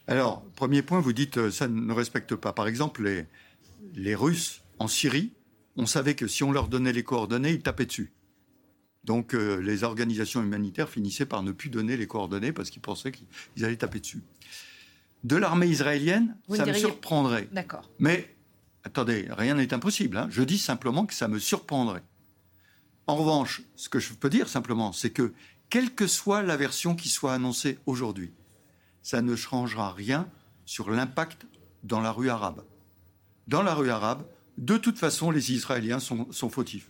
Alors, premier point, vous dites euh, ça ne respecte pas. Par exemple, les, les Russes en Syrie, on savait que si on leur donnait les coordonnées, ils tapaient dessus. Donc, euh, les organisations humanitaires finissaient par ne plus donner les coordonnées parce qu'ils pensaient qu'ils allaient taper dessus. De l'armée israélienne, Vous ça me diriez- surprendrait. D'accord. Mais attendez, rien n'est impossible. hein. Je dis simplement que ça me surprendrait. En revanche, ce que je peux dire simplement, c'est que quelle que soit la version qui soit annoncée aujourd'hui, ça ne changera rien sur l'impact dans la rue arabe. Dans la rue arabe, de toute façon, les Israéliens sont, sont fautifs.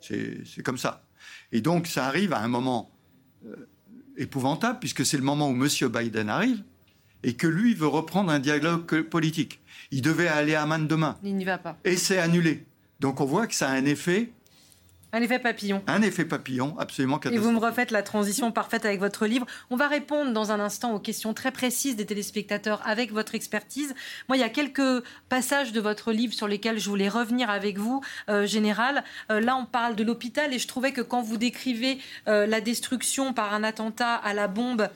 C'est c'est comme ça. Et donc, ça arrive à un moment euh, épouvantable, puisque c'est le moment où M. Biden arrive et que lui veut reprendre un dialogue politique. Il devait aller à Amman demain Il n'y va pas. et c'est annulé. Donc on voit que ça a un effet, Un effet papillon. un effet papillon absolument Et vous me refaites la transition parfaite avec votre livre. On va répondre dans un instant aux questions très précises des téléspectateurs avec votre expertise. Moi, il y a quelques passages de votre livre sur lesquels je voulais revenir avec vous, euh, Général. Euh, là, on parle de l'hôpital et je trouvais que quand vous décrivez euh, la destruction par un attentat à la bombe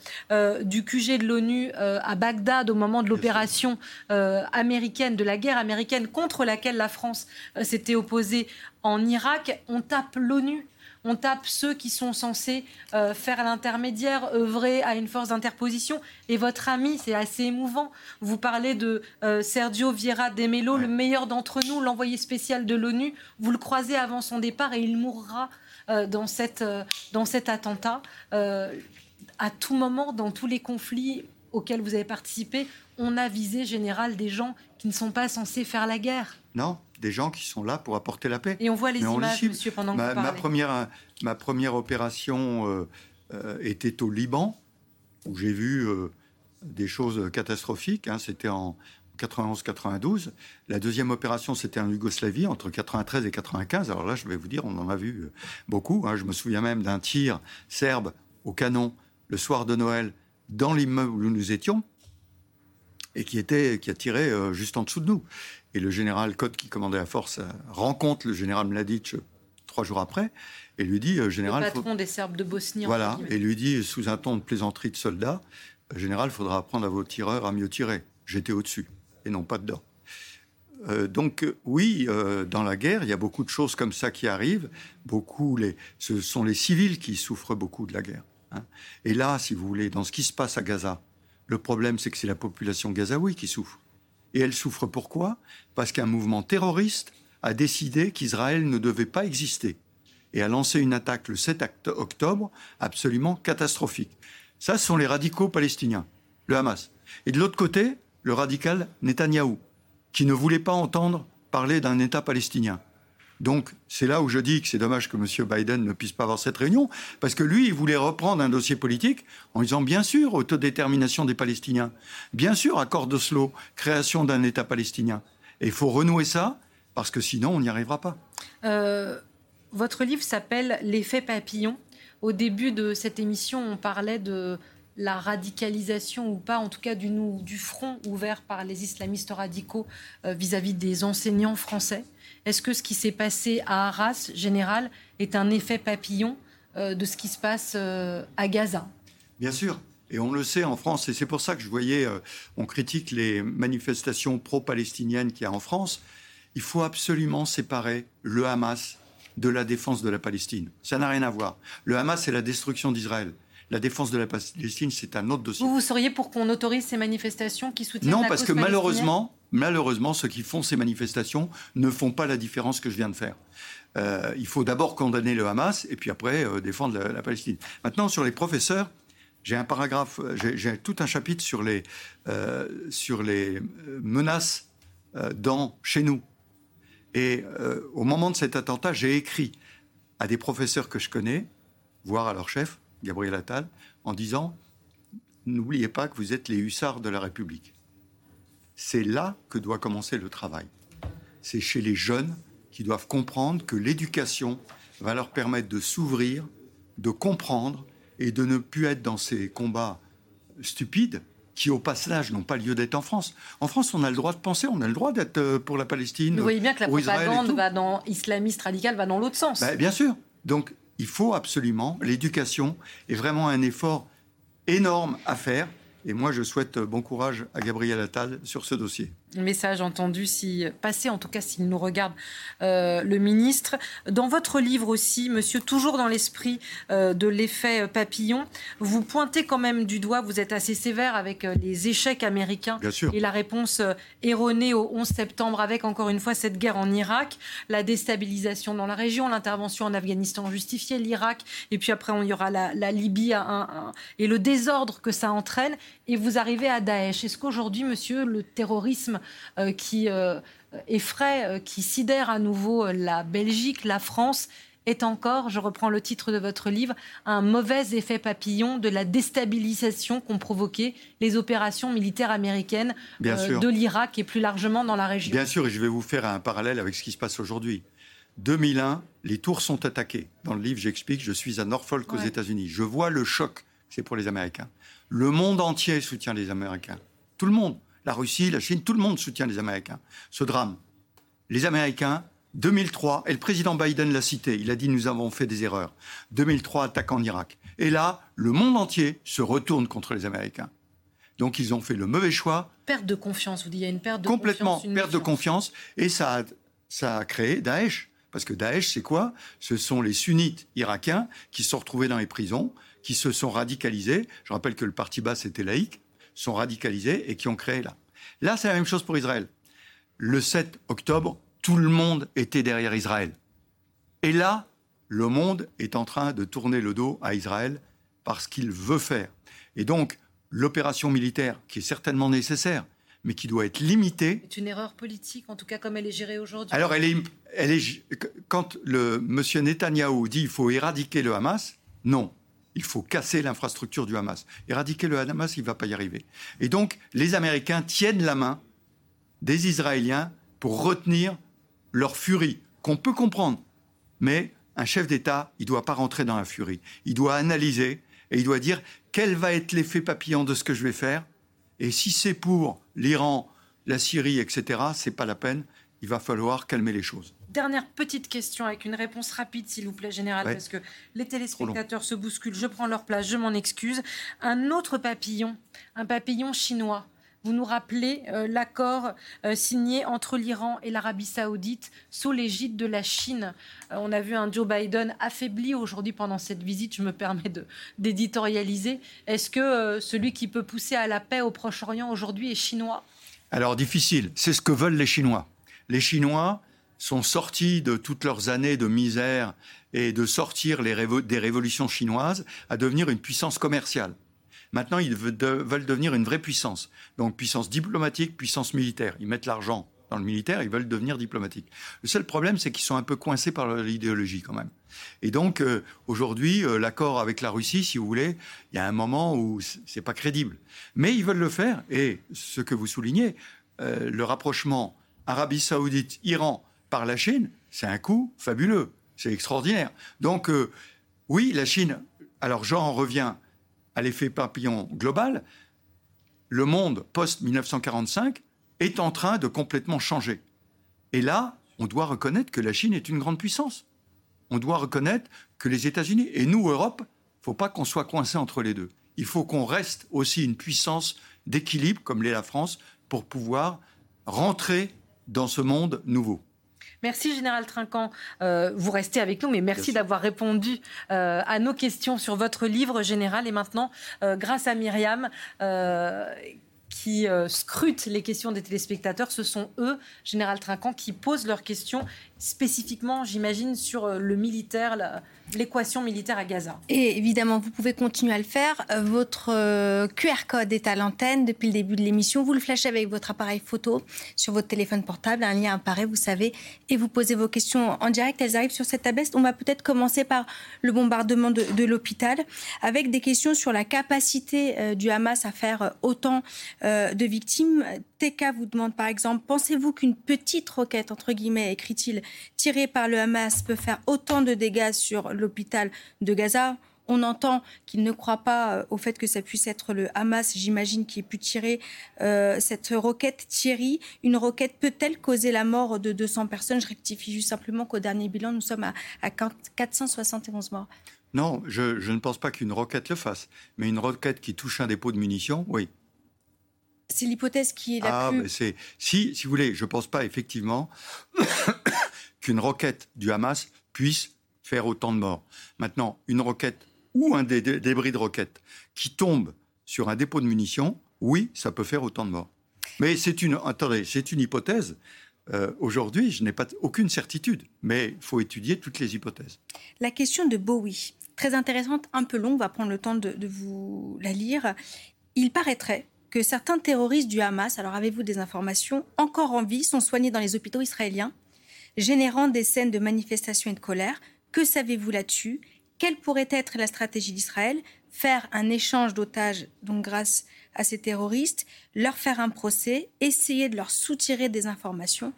du QG de l'ONU à Bagdad au moment de l'opération américaine, de la guerre américaine contre laquelle la France s'était opposée en Irak, on tape l'ONU. On tape ceux qui sont censés euh, faire l'intermédiaire, œuvrer à une force d'interposition. Et votre ami, c'est assez émouvant. Vous parlez de euh, Sergio Vieira de Mello, le meilleur d'entre nous, l'envoyé spécial de l'ONU. Vous le croisez avant son départ et il mourra euh, dans, cette, dans cet attentat. À tout moment, dans tous les conflits auxquels vous avez participé, on a visé, général, des gens qui ne sont pas censés faire la guerre. Non, des gens qui sont là pour apporter la paix. Et on voit les Mais on les images, monsieur, pendant que Ma, vous ma parlez. première, ma première opération euh, euh, était au Liban, où j'ai vu euh, des choses catastrophiques. hein. C'était en 91-92. La deuxième opération, c'était en Yougoslavie, entre 93 et 95. Alors là, je vais vous dire, on en a vu beaucoup. hein. Je me souviens même d'un tir serbe au canon le soir de Noël dans l'immeuble où nous étions et qui, était, qui a tiré juste en dessous de nous. Et le général Kotte, qui commandait la force, euh, rencontre le général Mladic euh, trois jours après et lui dit euh, Le Général, faut- patron des Serbes de Bosnie. voilà, et lui dit sous un ton de plaisanterie de soldat Général, il faudra apprendre à vos tireurs à mieux tirer. J'étais au-dessus et non pas dedans. Euh, donc oui, euh, dans la guerre, il y a beaucoup de choses comme ça qui arrivent. Beaucoup, les, ce sont les civils qui souffrent beaucoup de la guerre. hein. Et là, si vous voulez, dans ce qui se passe à Gaza, le problème, c'est que c'est la population gazaoui qui souffre. Et elle souffre pourquoi? Parce qu'un mouvement terroriste a décidé qu'Israël ne devait pas exister et a lancé une attaque le 7 oct- octobre absolument catastrophique. Ça, ce sont les radicaux palestiniens, le Hamas. Et de l'autre côté, le radical Netanyahou, qui ne voulait pas entendre parler d'un État palestinien. Donc, c'est là où je dis que c'est dommage que M. Biden ne puisse pas avoir cette réunion, parce que lui, il voulait reprendre un dossier politique en disant, bien sûr, autodétermination des Palestiniens, bien sûr, accord d'Oslo, création d'un État palestinien. Et il faut renouer ça, parce que sinon, on n'y arrivera pas. Euh, votre livre s'appelle L'effet papillon. Au début de cette émission, on parlait de la radicalisation ou pas, en tout cas du, du front ouvert par les islamistes radicaux euh, vis-à-vis des enseignants français. Est-ce que ce qui s'est passé à Arras, général, est un effet papillon euh, de ce qui se passe à Gaza? Bien sûr. Et on le sait en France, et c'est pour ça que je voyais, on critique les manifestations pro-palestiniennes qu'il y a en France. Il faut absolument séparer le Hamas de la défense de la Palestine. Ça n'a rien à voir. Le Hamas, c'est la destruction d'Israël. La défense de la Palestine, c'est un autre dossier. Vous, vous seriez pour qu'on autorise ces manifestations qui soutiennent non, la parce que malheureusement, malheureusement, ceux qui font ces manifestations ne font pas la différence que je viens de faire. Euh, il faut d'abord condamner le Hamas et puis après euh, défendre la, Palestine. Maintenant, sur les professeurs, j'ai un paragraphe, j'ai tout un chapitre sur les, euh, sur les menaces dans, chez nous. Et au moment de cet attentat, j'ai écrit à des professeurs que je connais, voire à leur chef, Gabriel Attal, en disant N'oubliez pas que vous êtes les hussards de la République. C'est là que doit commencer le travail. C'est chez les jeunes qui doivent comprendre que l'éducation va leur permettre de s'ouvrir, de comprendre et de ne plus être dans ces combats stupides qui, au passage, n'ont pas lieu d'être en France. En France, on a le droit de penser, on a le droit d'être euh, pour la Palestine. Vous voyez bien que la propagande va dans, islamiste radical va dans l'autre sens. Ben, bien sûr. Donc, il faut absolument, l'éducation est vraiment un effort énorme à faire. Et moi, je souhaite bon courage à Gabriel Attal sur ce dossier message entendu, si passé, en tout cas s'il nous regarde, euh, le ministre. Dans votre livre aussi, monsieur, toujours dans l'esprit euh, de l'effet papillon, vous pointez quand même du doigt, vous êtes assez sévère avec euh, les échecs américains et la réponse erronée au 11 septembre avec encore une fois cette guerre en Irak, la déstabilisation dans la région, l'intervention en Afghanistan justifiée, l'Irak, et puis après il y aura la, Libye et le désordre que ça entraîne, et vous arrivez à Daesh. Est-ce qu'aujourd'hui, monsieur, le terrorisme euh, qui euh, effraie, euh, qui sidère à nouveau la Belgique, la France, est encore, je reprends le titre de votre livre, un mauvais effet papillon de la déstabilisation qu'ont provoqué les opérations militaires américaines de l'Irak et plus largement dans la région. Bien sûr, et je vais vous faire un parallèle avec ce qui se passe aujourd'hui. 2001, les tours sont attaquées. Dans le livre, j'explique, je suis à Norfolk aux États-Unis. Je vois le choc, c'est pour les Américains. Le monde entier soutient les Américains. Tout le monde la Russie, la Chine, tout le monde soutient les Américains. Ce drame. Les Américains, 2003, et le président Biden l'a cité, il a dit nous avons fait des erreurs. 2003, attaque en Irak. Et là, le monde entier se retourne contre les Américains. Donc ils ont fait le mauvais choix. Perte de confiance, vous dites, il y a une perte de Complètement, confiance. Complètement, perte de confiance. Et ça a, ça a créé Daesh. Parce que Daesh, c'est quoi? Ce sont les sunnites irakiens qui se sont retrouvés dans les prisons, qui se sont radicalisés. Je rappelle que le parti bas, était laïque sont radicalisés et qui ont créé là. Là, c'est la même chose pour Israël. Le 7 octobre, tout le monde était derrière Israël. Et là, le monde est en train de tourner le dos à Israël parce qu'il veut faire. Et donc, l'opération militaire, qui est certainement nécessaire, mais qui doit être limitée. C'est une erreur politique, en tout cas comme elle est gérée aujourd'hui. Alors, elle est, elle est, quand le monsieur Netanyahou dit qu'il faut éradiquer le Hamas, non il faut casser l'infrastructure du Hamas. Éradiquer le Hamas, il ne va pas y arriver. Et donc, les Américains tiennent la main des Israéliens pour retenir leur furie, qu'on peut comprendre. Mais un chef d'État, il ne doit pas rentrer dans la furie. Il doit analyser et il doit dire quel va être l'effet papillon de ce que je vais faire? Et si c'est pour l'Iran, la Syrie, etc., c'est pas la peine. Il va falloir calmer les choses. Dernière petite question avec une réponse rapide, s'il vous plaît, Général, parce que les téléspectateurs se bousculent. Je prends leur place, je m'en excuse. Un autre papillon, un papillon chinois. Vous nous rappelez euh, l'accord euh, signé entre l'Iran et l'Arabie saoudite sous l'égide de la Chine. Euh, on a vu un Joe Biden affaibli aujourd'hui pendant cette visite, je me permets d'éditorialiser. Est-ce que celui qui peut pousser à la paix au Proche-Orient aujourd'hui est chinois? Alors difficile, c'est ce que veulent les Chinois. Les Chinois, sont sortis de toutes leurs années de misère et de sortir des révolutions chinoises à devenir une puissance commerciale. Maintenant, ils veulent devenir une vraie puissance. Donc, puissance diplomatique, puissance militaire. Ils mettent l'argent dans le militaire, ils veulent devenir diplomatiques. Le seul problème, c'est qu'ils sont un peu coincés par l'idéologie quand même. Et donc, euh, aujourd'hui, euh, l'accord avec la Russie, si vous voulez, il y a un moment où c'est pas crédible. Mais ils veulent le faire. Et ce que vous soulignez, euh, le rapprochement Arabie Saoudite-Iran par la Chine, c'est un coup fabuleux. C'est extraordinaire. Donc, oui, la Chine. Alors, j'en reviens à l'effet papillon global. Le monde post-1945 est en train de complètement changer. Et là, on doit reconnaître que la Chine est une grande puissance. On doit reconnaître que les États-Unis et nous, Europe, ne faut pas qu'on soit coincé entre les deux. Il faut qu'on reste aussi une puissance d'équilibre, comme l'est la France, pour pouvoir rentrer dans ce monde nouveau. Merci Général Trinquant. Euh, vous restez avec nous, mais merci, d'avoir répondu euh, à nos questions sur votre livre général. Et maintenant, euh, grâce à Myriam, qui scrutent les questions des téléspectateurs, ce sont eux, Général Trinquant, qui posent leurs questions spécifiquement, j'imagine, sur euh, le militaire, l'équation militaire à Gaza. Et évidemment, vous pouvez continuer à le faire. Euh, votre QR code est à l'antenne depuis le début de l'émission. Vous le flashez avec votre appareil photo sur votre téléphone portable. Un lien apparaît, vous savez, et vous posez vos questions en direct. Elles arrivent sur cette tablette. On va peut-être commencer par le bombardement de, de l'hôpital, avec des questions sur la capacité du Hamas à faire autant euh, de victimes. TK vous demande par exemple, pensez-vous qu'une petite roquette, entre guillemets, écrit-il, tirée par le Hamas peut faire autant de dégâts sur l'hôpital de Gaza on entend qu'il ne croit pas euh, au fait que ça puisse être le Hamas, j'imagine, qui ait pu tirer euh, cette roquette Thierry. Une roquette peut-elle causer la mort de 200 personnes? Je rectifie juste simplement qu'au dernier bilan, nous sommes à, à 471 morts. Non, je, je ne pense pas qu'une roquette le fasse. Mais une roquette qui touche un dépôt de munitions, oui. C'est l'hypothèse qui est la ah, plus... c'est si, si vous voulez, je ne pense pas effectivement qu'une roquette du Hamas puisse faire autant de morts. Maintenant, une roquette ou un débris de roquette qui tombe sur un dépôt de munitions, oui, ça peut faire autant de morts. Mais c'est une, attendez, c'est une hypothèse. Euh, aujourd'hui, je n'ai pas aucune certitude, mais il faut étudier toutes les hypothèses. La question de Bowie, très intéressante, un peu longue, on va prendre le temps de, de vous la lire. Il paraîtrait que certains terroristes du Hamas, alors avez-vous des informations, encore en vie, sont soignés dans les hôpitaux israéliens, générant des scènes de manifestation et de colère. Que savez-vous là-dessus? Quelle pourrait être la stratégie d'Israël? Faire un échange d'otages, donc grâce à ces terroristes, leur faire un procès, essayer de leur soutirer des informations?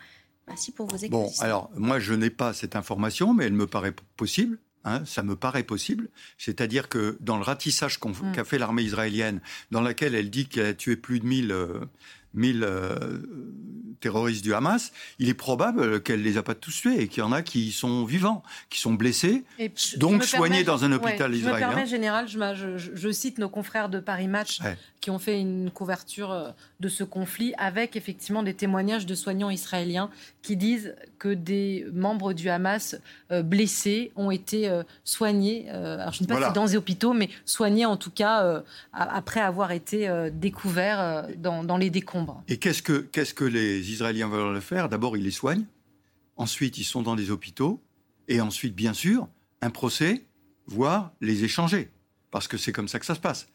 Merci pour vos Bon, alors moi je n'ai pas cette information, mais elle me paraît possible. Hein, ça me paraît possible. C'est-à-dire que dans le ratissage mm. qu'a fait l'armée israélienne, dans laquelle elle dit qu'elle a tué plus de 1000, 1000 euh, terroristes du Hamas, il est probable qu'elle les a pas tous tués et qu'il y en a qui sont vivants, qui sont blessés, donc soignés dans un hôpital israélien. Je me permets, général, je, cite nos confrères de Paris Match qui ont fait une couverture euh, de ce conflit avec effectivement des témoignages de soignants israéliens qui disent que des membres du Hamas euh, blessés ont été soignés, alors je ne sais pas si dans les hôpitaux, mais soignés en tout cas après avoir été découverts dans, dans les décombres. Et qu'est-ce que, qu'est-ce que les Israéliens veulent le faire? D'abord, ils les soignent. Ensuite, ils sont dans des hôpitaux. Et ensuite, bien sûr, un procès, voire les échanger. Parce que c'est comme ça que ça se passe.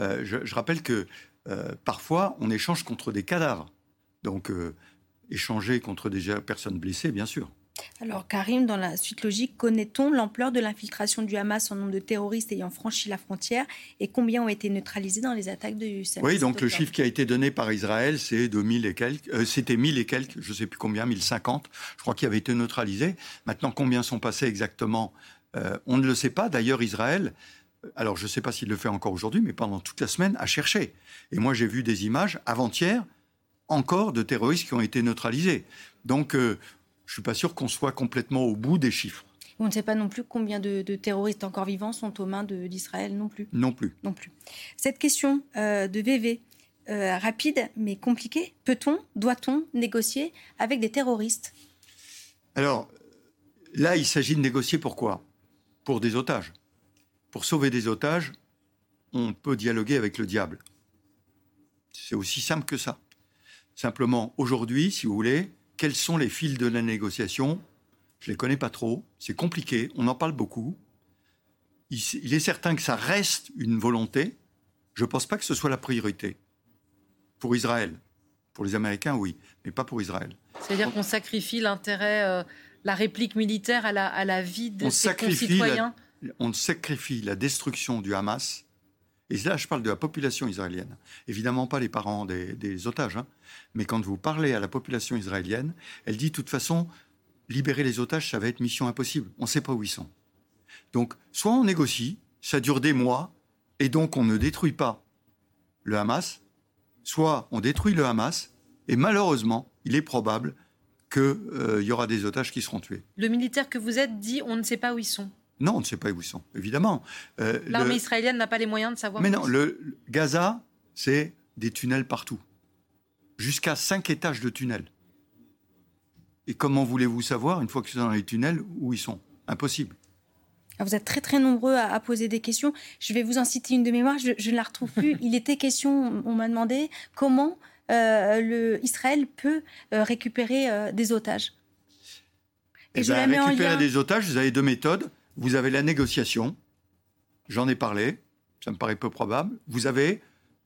Euh, je, rappelle que euh, parfois, on échange contre des cadavres. Donc, euh, échanger contre des personnes blessées, bien sûr. Alors Karim, dans la suite logique, connaît-on l'ampleur de l'infiltration du Hamas en nombre de terroristes ayant franchi la frontière et combien ont été neutralisés dans les attaques de Oui, donc le chiffre qui a été donné par Israël, c'est 2000 et quelques, euh, c'était 1000 et quelques, je ne sais plus combien, 1050, je crois, qui avaient été neutralisés. Maintenant, combien sont passés exactement euh, On ne le sait pas. D'ailleurs, Israël, alors je ne sais pas s'il le fait encore aujourd'hui, mais pendant toute la semaine, a cherché. Et moi, j'ai vu des images avant-hier encore de terroristes qui ont été neutralisés. Donc, je suis pas sûr qu'on soit complètement au bout des chiffres. On ne sait pas non plus combien de, terroristes encore vivants sont aux mains d'Israël non plus. Non plus. Non plus. Cette question euh, de VV, euh, rapide mais compliquée, peut-on, doit-on négocier avec des terroristes? Alors, là, il s'agit de négocier pourquoi Pour des otages. Pour sauver des otages, on peut dialoguer avec le diable. C'est aussi simple que ça. Simplement, aujourd'hui, si vous voulez, quels sont les fils de la négociation? Je ne les connais pas trop. C'est compliqué. On en parle beaucoup. Il, est certain que ça reste une volonté. Je ne pense pas que ce soit la priorité. Pour Israël. Pour les Américains, oui, mais pas pour Israël. C'est-à-dire qu'on sacrifie l'intérêt, euh, la réplique militaire à la, à la vie de On ses sacrifie concitoyens? On sacrifie la destruction du Hamas, et là je parle de la population israélienne, évidemment pas les parents des, otages, hein. mais quand vous parlez à la population israélienne, elle dit de toute façon, libérer les otages, ça va être mission impossible, on ne sait pas où ils sont. Donc soit on négocie, ça dure des mois, et donc on ne détruit pas le Hamas, soit on détruit le Hamas, et malheureusement, il est probable qu'il euh, y aura des otages qui seront tués. Le militaire que vous êtes dit on ne sait pas où ils sont. Non, on ne sait pas où ils sont, évidemment. Euh, L'armée le- israélienne n'a pas les moyens de savoir Mais où non, ils sont. le, le- Gaza, c'est des tunnels partout. Jusqu'à cinq étages de tunnels. Et comment voulez-vous savoir, une fois que c'est dans les tunnels, où ils sont? Impossible. Alors, vous êtes très très nombreux à, à poser des questions. Je vais vous en citer une de mémoire. Je, je ne la retrouve plus. Il était question, on m'a demandé comment euh, le Israël peut euh, récupérer euh, des otages. Et Eh je ben, la mets en récupérer lien. des otages, vous avez deux méthodes. Vous avez la négociation, j'en ai parlé, ça me paraît peu probable. Vous avez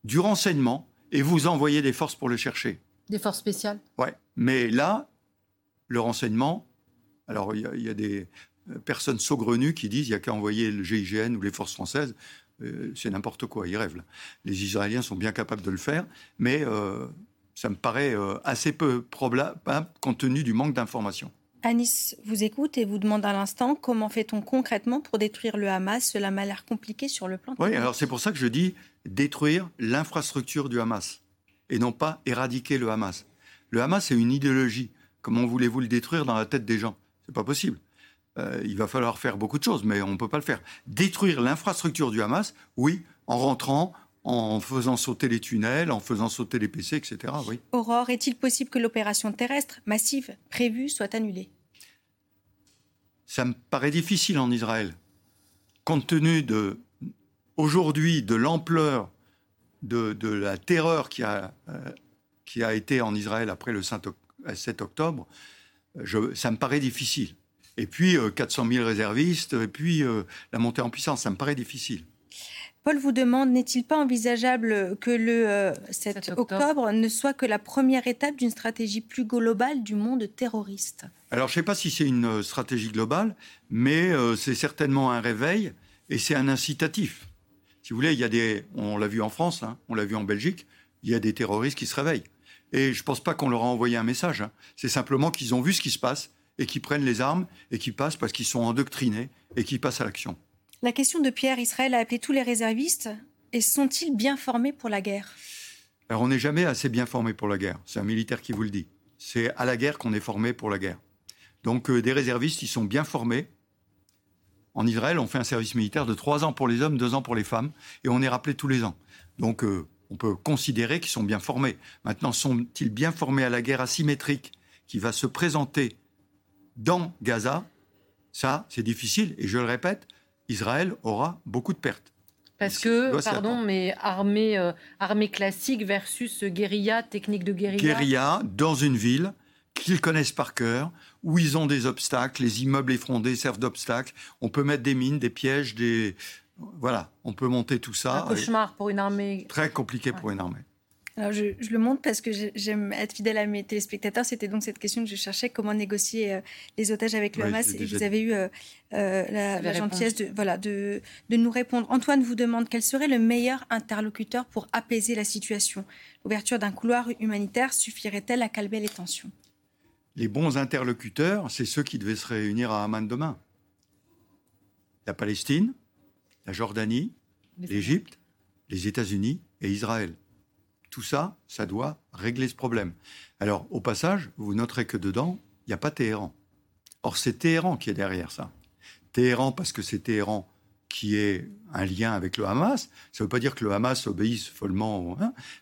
du renseignement et vous envoyez des forces pour le chercher. Des forces spéciales? Ouais. Mais là, le renseignement, alors il y a- il y, a des euh, personnes saugrenues qui disent il n'y a qu'à envoyer le GIGN ou les forces françaises. Euh, c'est n'importe quoi, ils rêvent. là. Les Israéliens sont bien capables de le faire, mais euh, ça me paraît euh, assez peu probable compte tenu du manque d'informations. Anis vous écoute et vous demande à l'instant comment fait-on concrètement pour détruire le Hamas. Cela m'a l'air compliqué sur le plan. Oui, alors c'est pour ça que je dis détruire l'infrastructure du Hamas et non pas éradiquer le Hamas. Le Hamas, c'est une idéologie. Comment voulez-vous le détruire dans la tête des gens? C'est pas possible. Euh, il va falloir faire beaucoup de choses, mais on ne peut pas le faire. Détruire l'infrastructure du Hamas, oui, en rentrant, en faisant sauter les tunnels, en faisant sauter les PC, etc. Oui. Aurore, est-il possible que l'opération terrestre massive prévue soit annulée? Ça me paraît difficile en Israël, compte tenu de aujourd'hui de l'ampleur de, de la terreur qui a, euh, qui a été en Israël après le 5 oc- euh, 7 octobre. Je- ça me paraît difficile. Et puis euh, 400 000 réservistes, et puis euh, la montée en puissance, ça me paraît difficile. Paul vous demande n'est-il pas envisageable que le euh, 7 7 octobre. octobre ne soit que la première étape d'une stratégie plus globale du monde terroriste? Alors, je ne sais pas si c'est une euh, stratégie globale, mais euh, c'est certainement un réveil et c'est un incitatif. Si vous voulez, il y a des, on l'a vu en France, hein, on l'a vu en Belgique, il y a des terroristes qui se réveillent. Et je ne pense pas qu'on leur a envoyé un message. hein. C'est simplement qu'ils ont vu ce qui se passe et qu'ils prennent les armes et qu'ils passent parce qu'ils sont endoctrinés et qu'ils passent à l'action. La question de Pierre, Israël a appelé tous les réservistes et sont-ils bien formés pour la guerre? Alors, on n'est jamais assez bien formé pour la guerre. C'est un militaire qui vous le dit. C'est à la guerre qu'on est formé pour la guerre. Donc, euh, des réservistes, ils sont bien formés. En Israël, on fait un service militaire de trois ans pour les hommes, deux ans pour les femmes, et on est rappelé tous les ans. Donc, euh, on peut considérer qu'ils sont bien formés. Maintenant, sont-ils bien formés à la guerre asymétrique qui va se présenter dans Gaza? Ça, c'est difficile. Et je le répète, Israël aura beaucoup de pertes. Parce que, s'y pardon, mais armée, euh, armée classique versus guérilla, technique de guérilla. guérilla dans une ville qu'ils connaissent par cœur, où ils ont des obstacles, les immeubles effondrés servent d'obstacles. On peut mettre des mines, des pièges, des voilà, on peut monter tout ça. Un cauchemar pour une armée. Très compliqué pour une armée. Alors je, je le montre parce que j'ai- j'aime être fidèle à mes téléspectateurs. C'était donc cette question que je cherchais comment négocier euh, les otages avec le Hamas. Et vous avez eu euh, euh, la, gentillesse de, voilà, de, de nous répondre. Antoine vous demande quel serait le meilleur interlocuteur pour apaiser la situation? L'ouverture d'un couloir humanitaire suffirait-elle à calmer les tensions? Les bons interlocuteurs, c'est ceux qui devaient se réunir à Amman demain. La Palestine, la Jordanie, l'Égypte, les États-Unis et Israël. Tout ça, ça doit régler ce problème. Alors, au passage, vous noterez que dedans, il n'y a pas Téhéran. Or, c'est Téhéran qui est derrière ça. Téhéran, parce que c'est Téhéran qui est un lien avec le Hamas. Ça ne veut pas dire que le Hamas obéisse follement,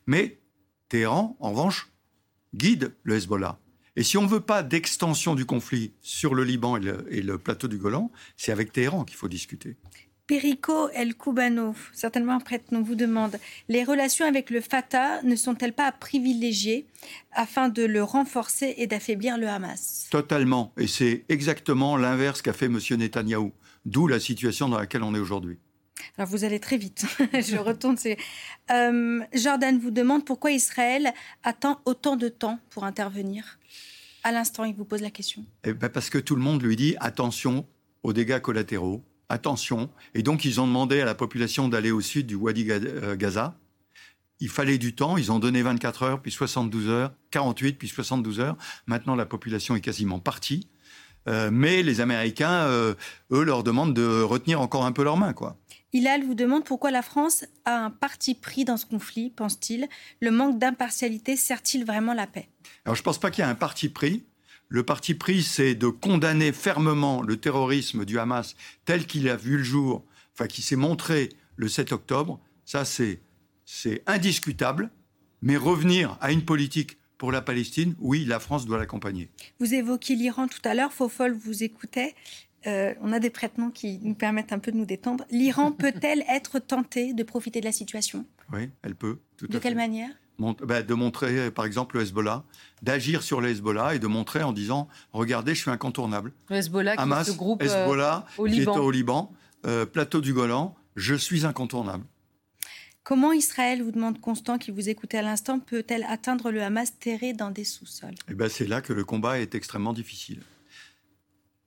mais Téhéran, en revanche, guide le Hezbollah. Et si on ne veut pas d'extension du conflit sur le Liban et le plateau du Golan, c'est avec Téhéran qu'il faut discuter. Perico El Cubano, certainement un prêtre, nous vous demande les relations avec le Fatah ne sont-elles pas à privilégier afin de le renforcer et d'affaiblir le Hamas? Totalement. Et c'est exactement l'inverse qu'a fait M. Netanyahou. D'où la situation dans laquelle on est aujourd'hui. Alors vous allez très vite. Je retourne. Euh, Jordan vous demande pourquoi Israël attend autant de temps pour intervenir. À l'instant, il vous pose la question. Eh ben, parce que tout le monde lui dit attention aux dégâts collatéraux, attention. Et donc, ils ont demandé à la population d'aller au sud du Wadi euh, Gaza. Il fallait du temps. Ils ont donné 24 heures, puis 72 heures, 48, puis 72 heures. Maintenant, la population est quasiment partie. Euh, mais les Américains, euh, eux, leur demandent de retenir encore un peu leurs mains, quoi. Hilal vous demande pourquoi la France a un parti pris dans ce conflit, pense-t-il? Le manque d'impartialité sert-il vraiment la paix? Alors je ne pense pas qu'il y ait un parti pris. Le parti pris, c'est de condamner fermement le terrorisme du Hamas tel qu'il a vu le jour, enfin qui s'est montré le 7 octobre. Ça, c'est indiscutable. Mais revenir à une politique pour la Palestine, oui, la France doit l'accompagner. Vous évoquiez l'Iran tout à l'heure, Fofol vous écoutait. Euh, on a des prête-noms qui nous permettent un peu de nous détendre. L'Iran peut-elle être tentée de profiter de la situation? Oui, elle peut. de quelle manière? De montrer, par exemple, le Hezbollah, d'agir sur le Hezbollah et de montrer en disant Regardez, je suis incontournable. Le Hezbollah, qui est ce groupe Hezbollah, euh, au Liban. qui est au Liban, euh, plateau du Golan, je suis incontournable. Comment Israël, vous demande Constant, qui vous écoutait à l'instant, peut-elle atteindre le Hamas terré dans des sous-sols? Eh ben, C'est là que le combat est extrêmement difficile.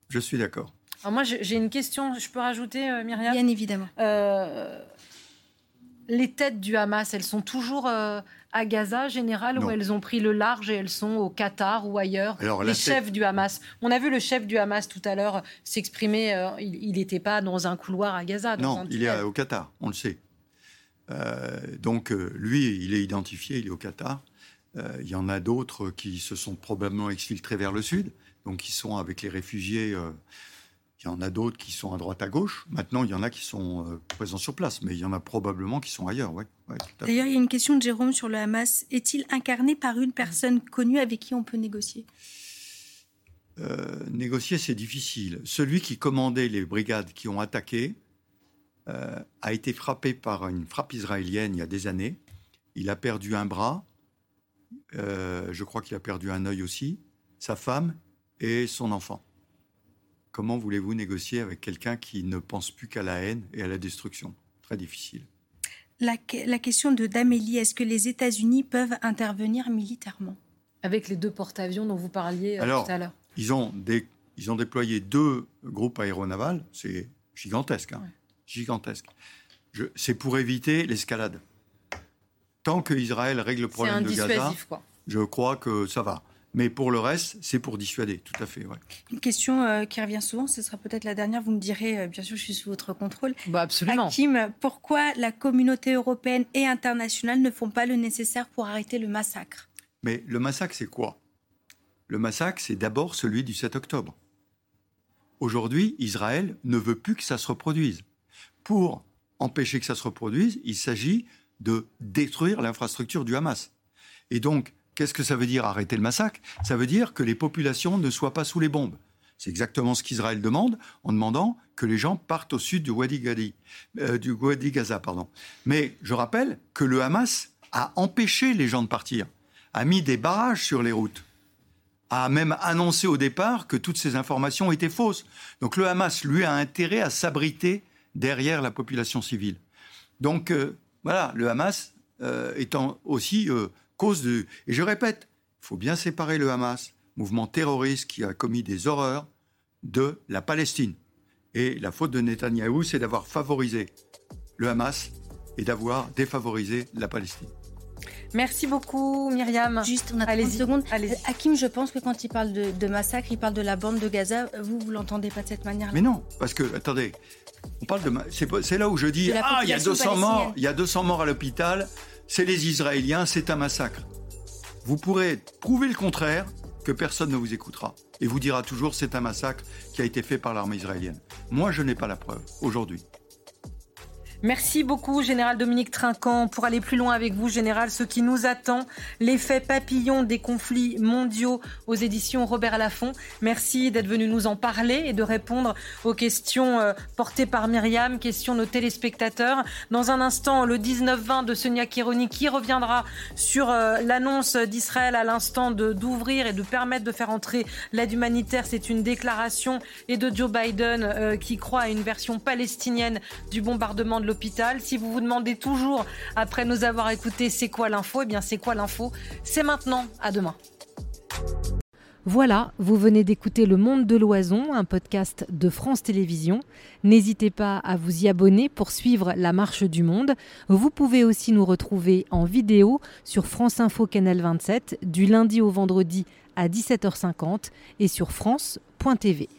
Je suis d'accord. Alors moi, j'ai une question, je peux rajouter, euh, Myriam? Bien évidemment. Euh, les têtes du Hamas, elles sont toujours euh, à Gaza, général, ou elles ont pris le large et elles sont au Qatar ou ailleurs Les chefs du Hamas. On a vu le chef du Hamas tout à l'heure s'exprimer. il n'était pas dans un couloir à Gaza. non, il est au Qatar, on le sait. donc lui, il est identifié, il est au Qatar. Il y en a d'autres qui se sont probablement exfiltrés vers le sud, donc qui sont avec les réfugiés il y en a d'autres qui sont à droite, à gauche. Maintenant, il y en a qui sont euh, présents sur place, mais il y en a probablement qui sont ailleurs. D'ailleurs, il y a une question de Jérôme sur le Hamas. Est-il incarné par une personne connue avec qui on peut négocier? Euh, Négocier, c'est difficile. Celui qui commandait les brigades qui ont attaqué euh, a été frappé par une frappe israélienne il y a des années. Il a perdu un bras. je crois qu'il a perdu un œil aussi. Sa femme et son enfant. Comment voulez-vous négocier avec quelqu'un qui ne pense plus qu'à la haine et à la destruction? Très difficile. La, question de d'Amélie, est-ce que les États-Unis peuvent intervenir militairement? Avec les deux porte-avions dont vous parliez euh, tout à l'heure. Ils ont, ils ont déployé deux groupes aéronavals, c'est gigantesque. Hein. Gigantesque. C'est pour éviter l'escalade. Tant que Israël règle le problème de Gaza, quoi. je crois que ça va. Mais pour le reste, c'est pour dissuader, tout à fait. Une question euh, qui revient souvent, ce sera peut-être la dernière, vous me direz, euh, bien sûr, je suis sous votre contrôle. Bah absolument. Hakim, pourquoi la communauté européenne et internationale ne font pas le nécessaire pour arrêter le massacre? Mais le massacre, c'est quoi? Le massacre, c'est d'abord celui du 7 octobre. Aujourd'hui, Israël ne veut plus que ça se reproduise. Pour empêcher que ça se reproduise, il s'agit de détruire l'infrastructure du Hamas. Et donc, Qu'est-ce que ça veut dire arrêter le massacre? Ça veut dire que les populations ne soient pas sous les bombes. C'est exactement ce qu'Israël demande en demandant que les gens partent au sud du Wadi, euh, du Wadi Gaza. Pardon. Mais je rappelle que le Hamas a empêché les gens de partir, a mis des barrages sur les routes, a même annoncé au départ que toutes ces informations étaient fausses. Donc le Hamas, lui, a intérêt à s'abriter derrière la population civile. Donc euh, voilà, le Hamas euh, étant aussi cause de... Et je répète, il faut bien séparer le Hamas, mouvement terroriste qui a commis des horreurs, de la Palestine. Et la faute de Netanyahou, c'est d'avoir favorisé le Hamas et d'avoir défavorisé la Palestine. Merci beaucoup, Myriam. Juste, on a 30 secondes. Hakim, je pense que quand il parle de, massacre, il parle de la bande de Gaza. Vous, vous l'entendez pas de cette manière-là? Mais non, parce que, attendez, on parle de. C'est là où je dis Ah, il y a 200 morts, il y a 200 morts à l'hôpital c'est les Israéliens, c'est un massacre. Vous pourrez prouver le contraire, que personne ne vous écoutera et vous dira toujours c'est un massacre qui a été fait par l'armée israélienne. Moi, je n'ai pas la preuve aujourd'hui. Merci beaucoup, Général Dominique Trinquant. Pour aller plus loin avec vous, Général, ce qui nous attend, l'effet papillon des conflits mondiaux aux éditions Robert Laffont. Merci d'être venu nous en parler et de répondre aux questions euh, portées par Myriam, questions de nos téléspectateurs. Dans un instant, le 19-20 de Sonia Kironi qui reviendra sur euh, l'annonce d'Israël à l'instant d'ouvrir et de permettre de faire entrer l'aide humanitaire. C'est une déclaration et de Joe Biden euh, qui croit à une version palestinienne du bombardement de si vous vous demandez toujours, après nous avoir écouté, c'est quoi l'info Eh bien, c'est quoi l'info? C'est maintenant. À demain. Voilà, vous venez d'écouter Le Monde de l'Oison, un podcast de France Télévisions. N'hésitez pas à vous y abonner pour suivre la marche du monde. Vous pouvez aussi nous retrouver en vidéo sur France Info Canal 27 du lundi au vendredi à 17h50 et sur France.tv.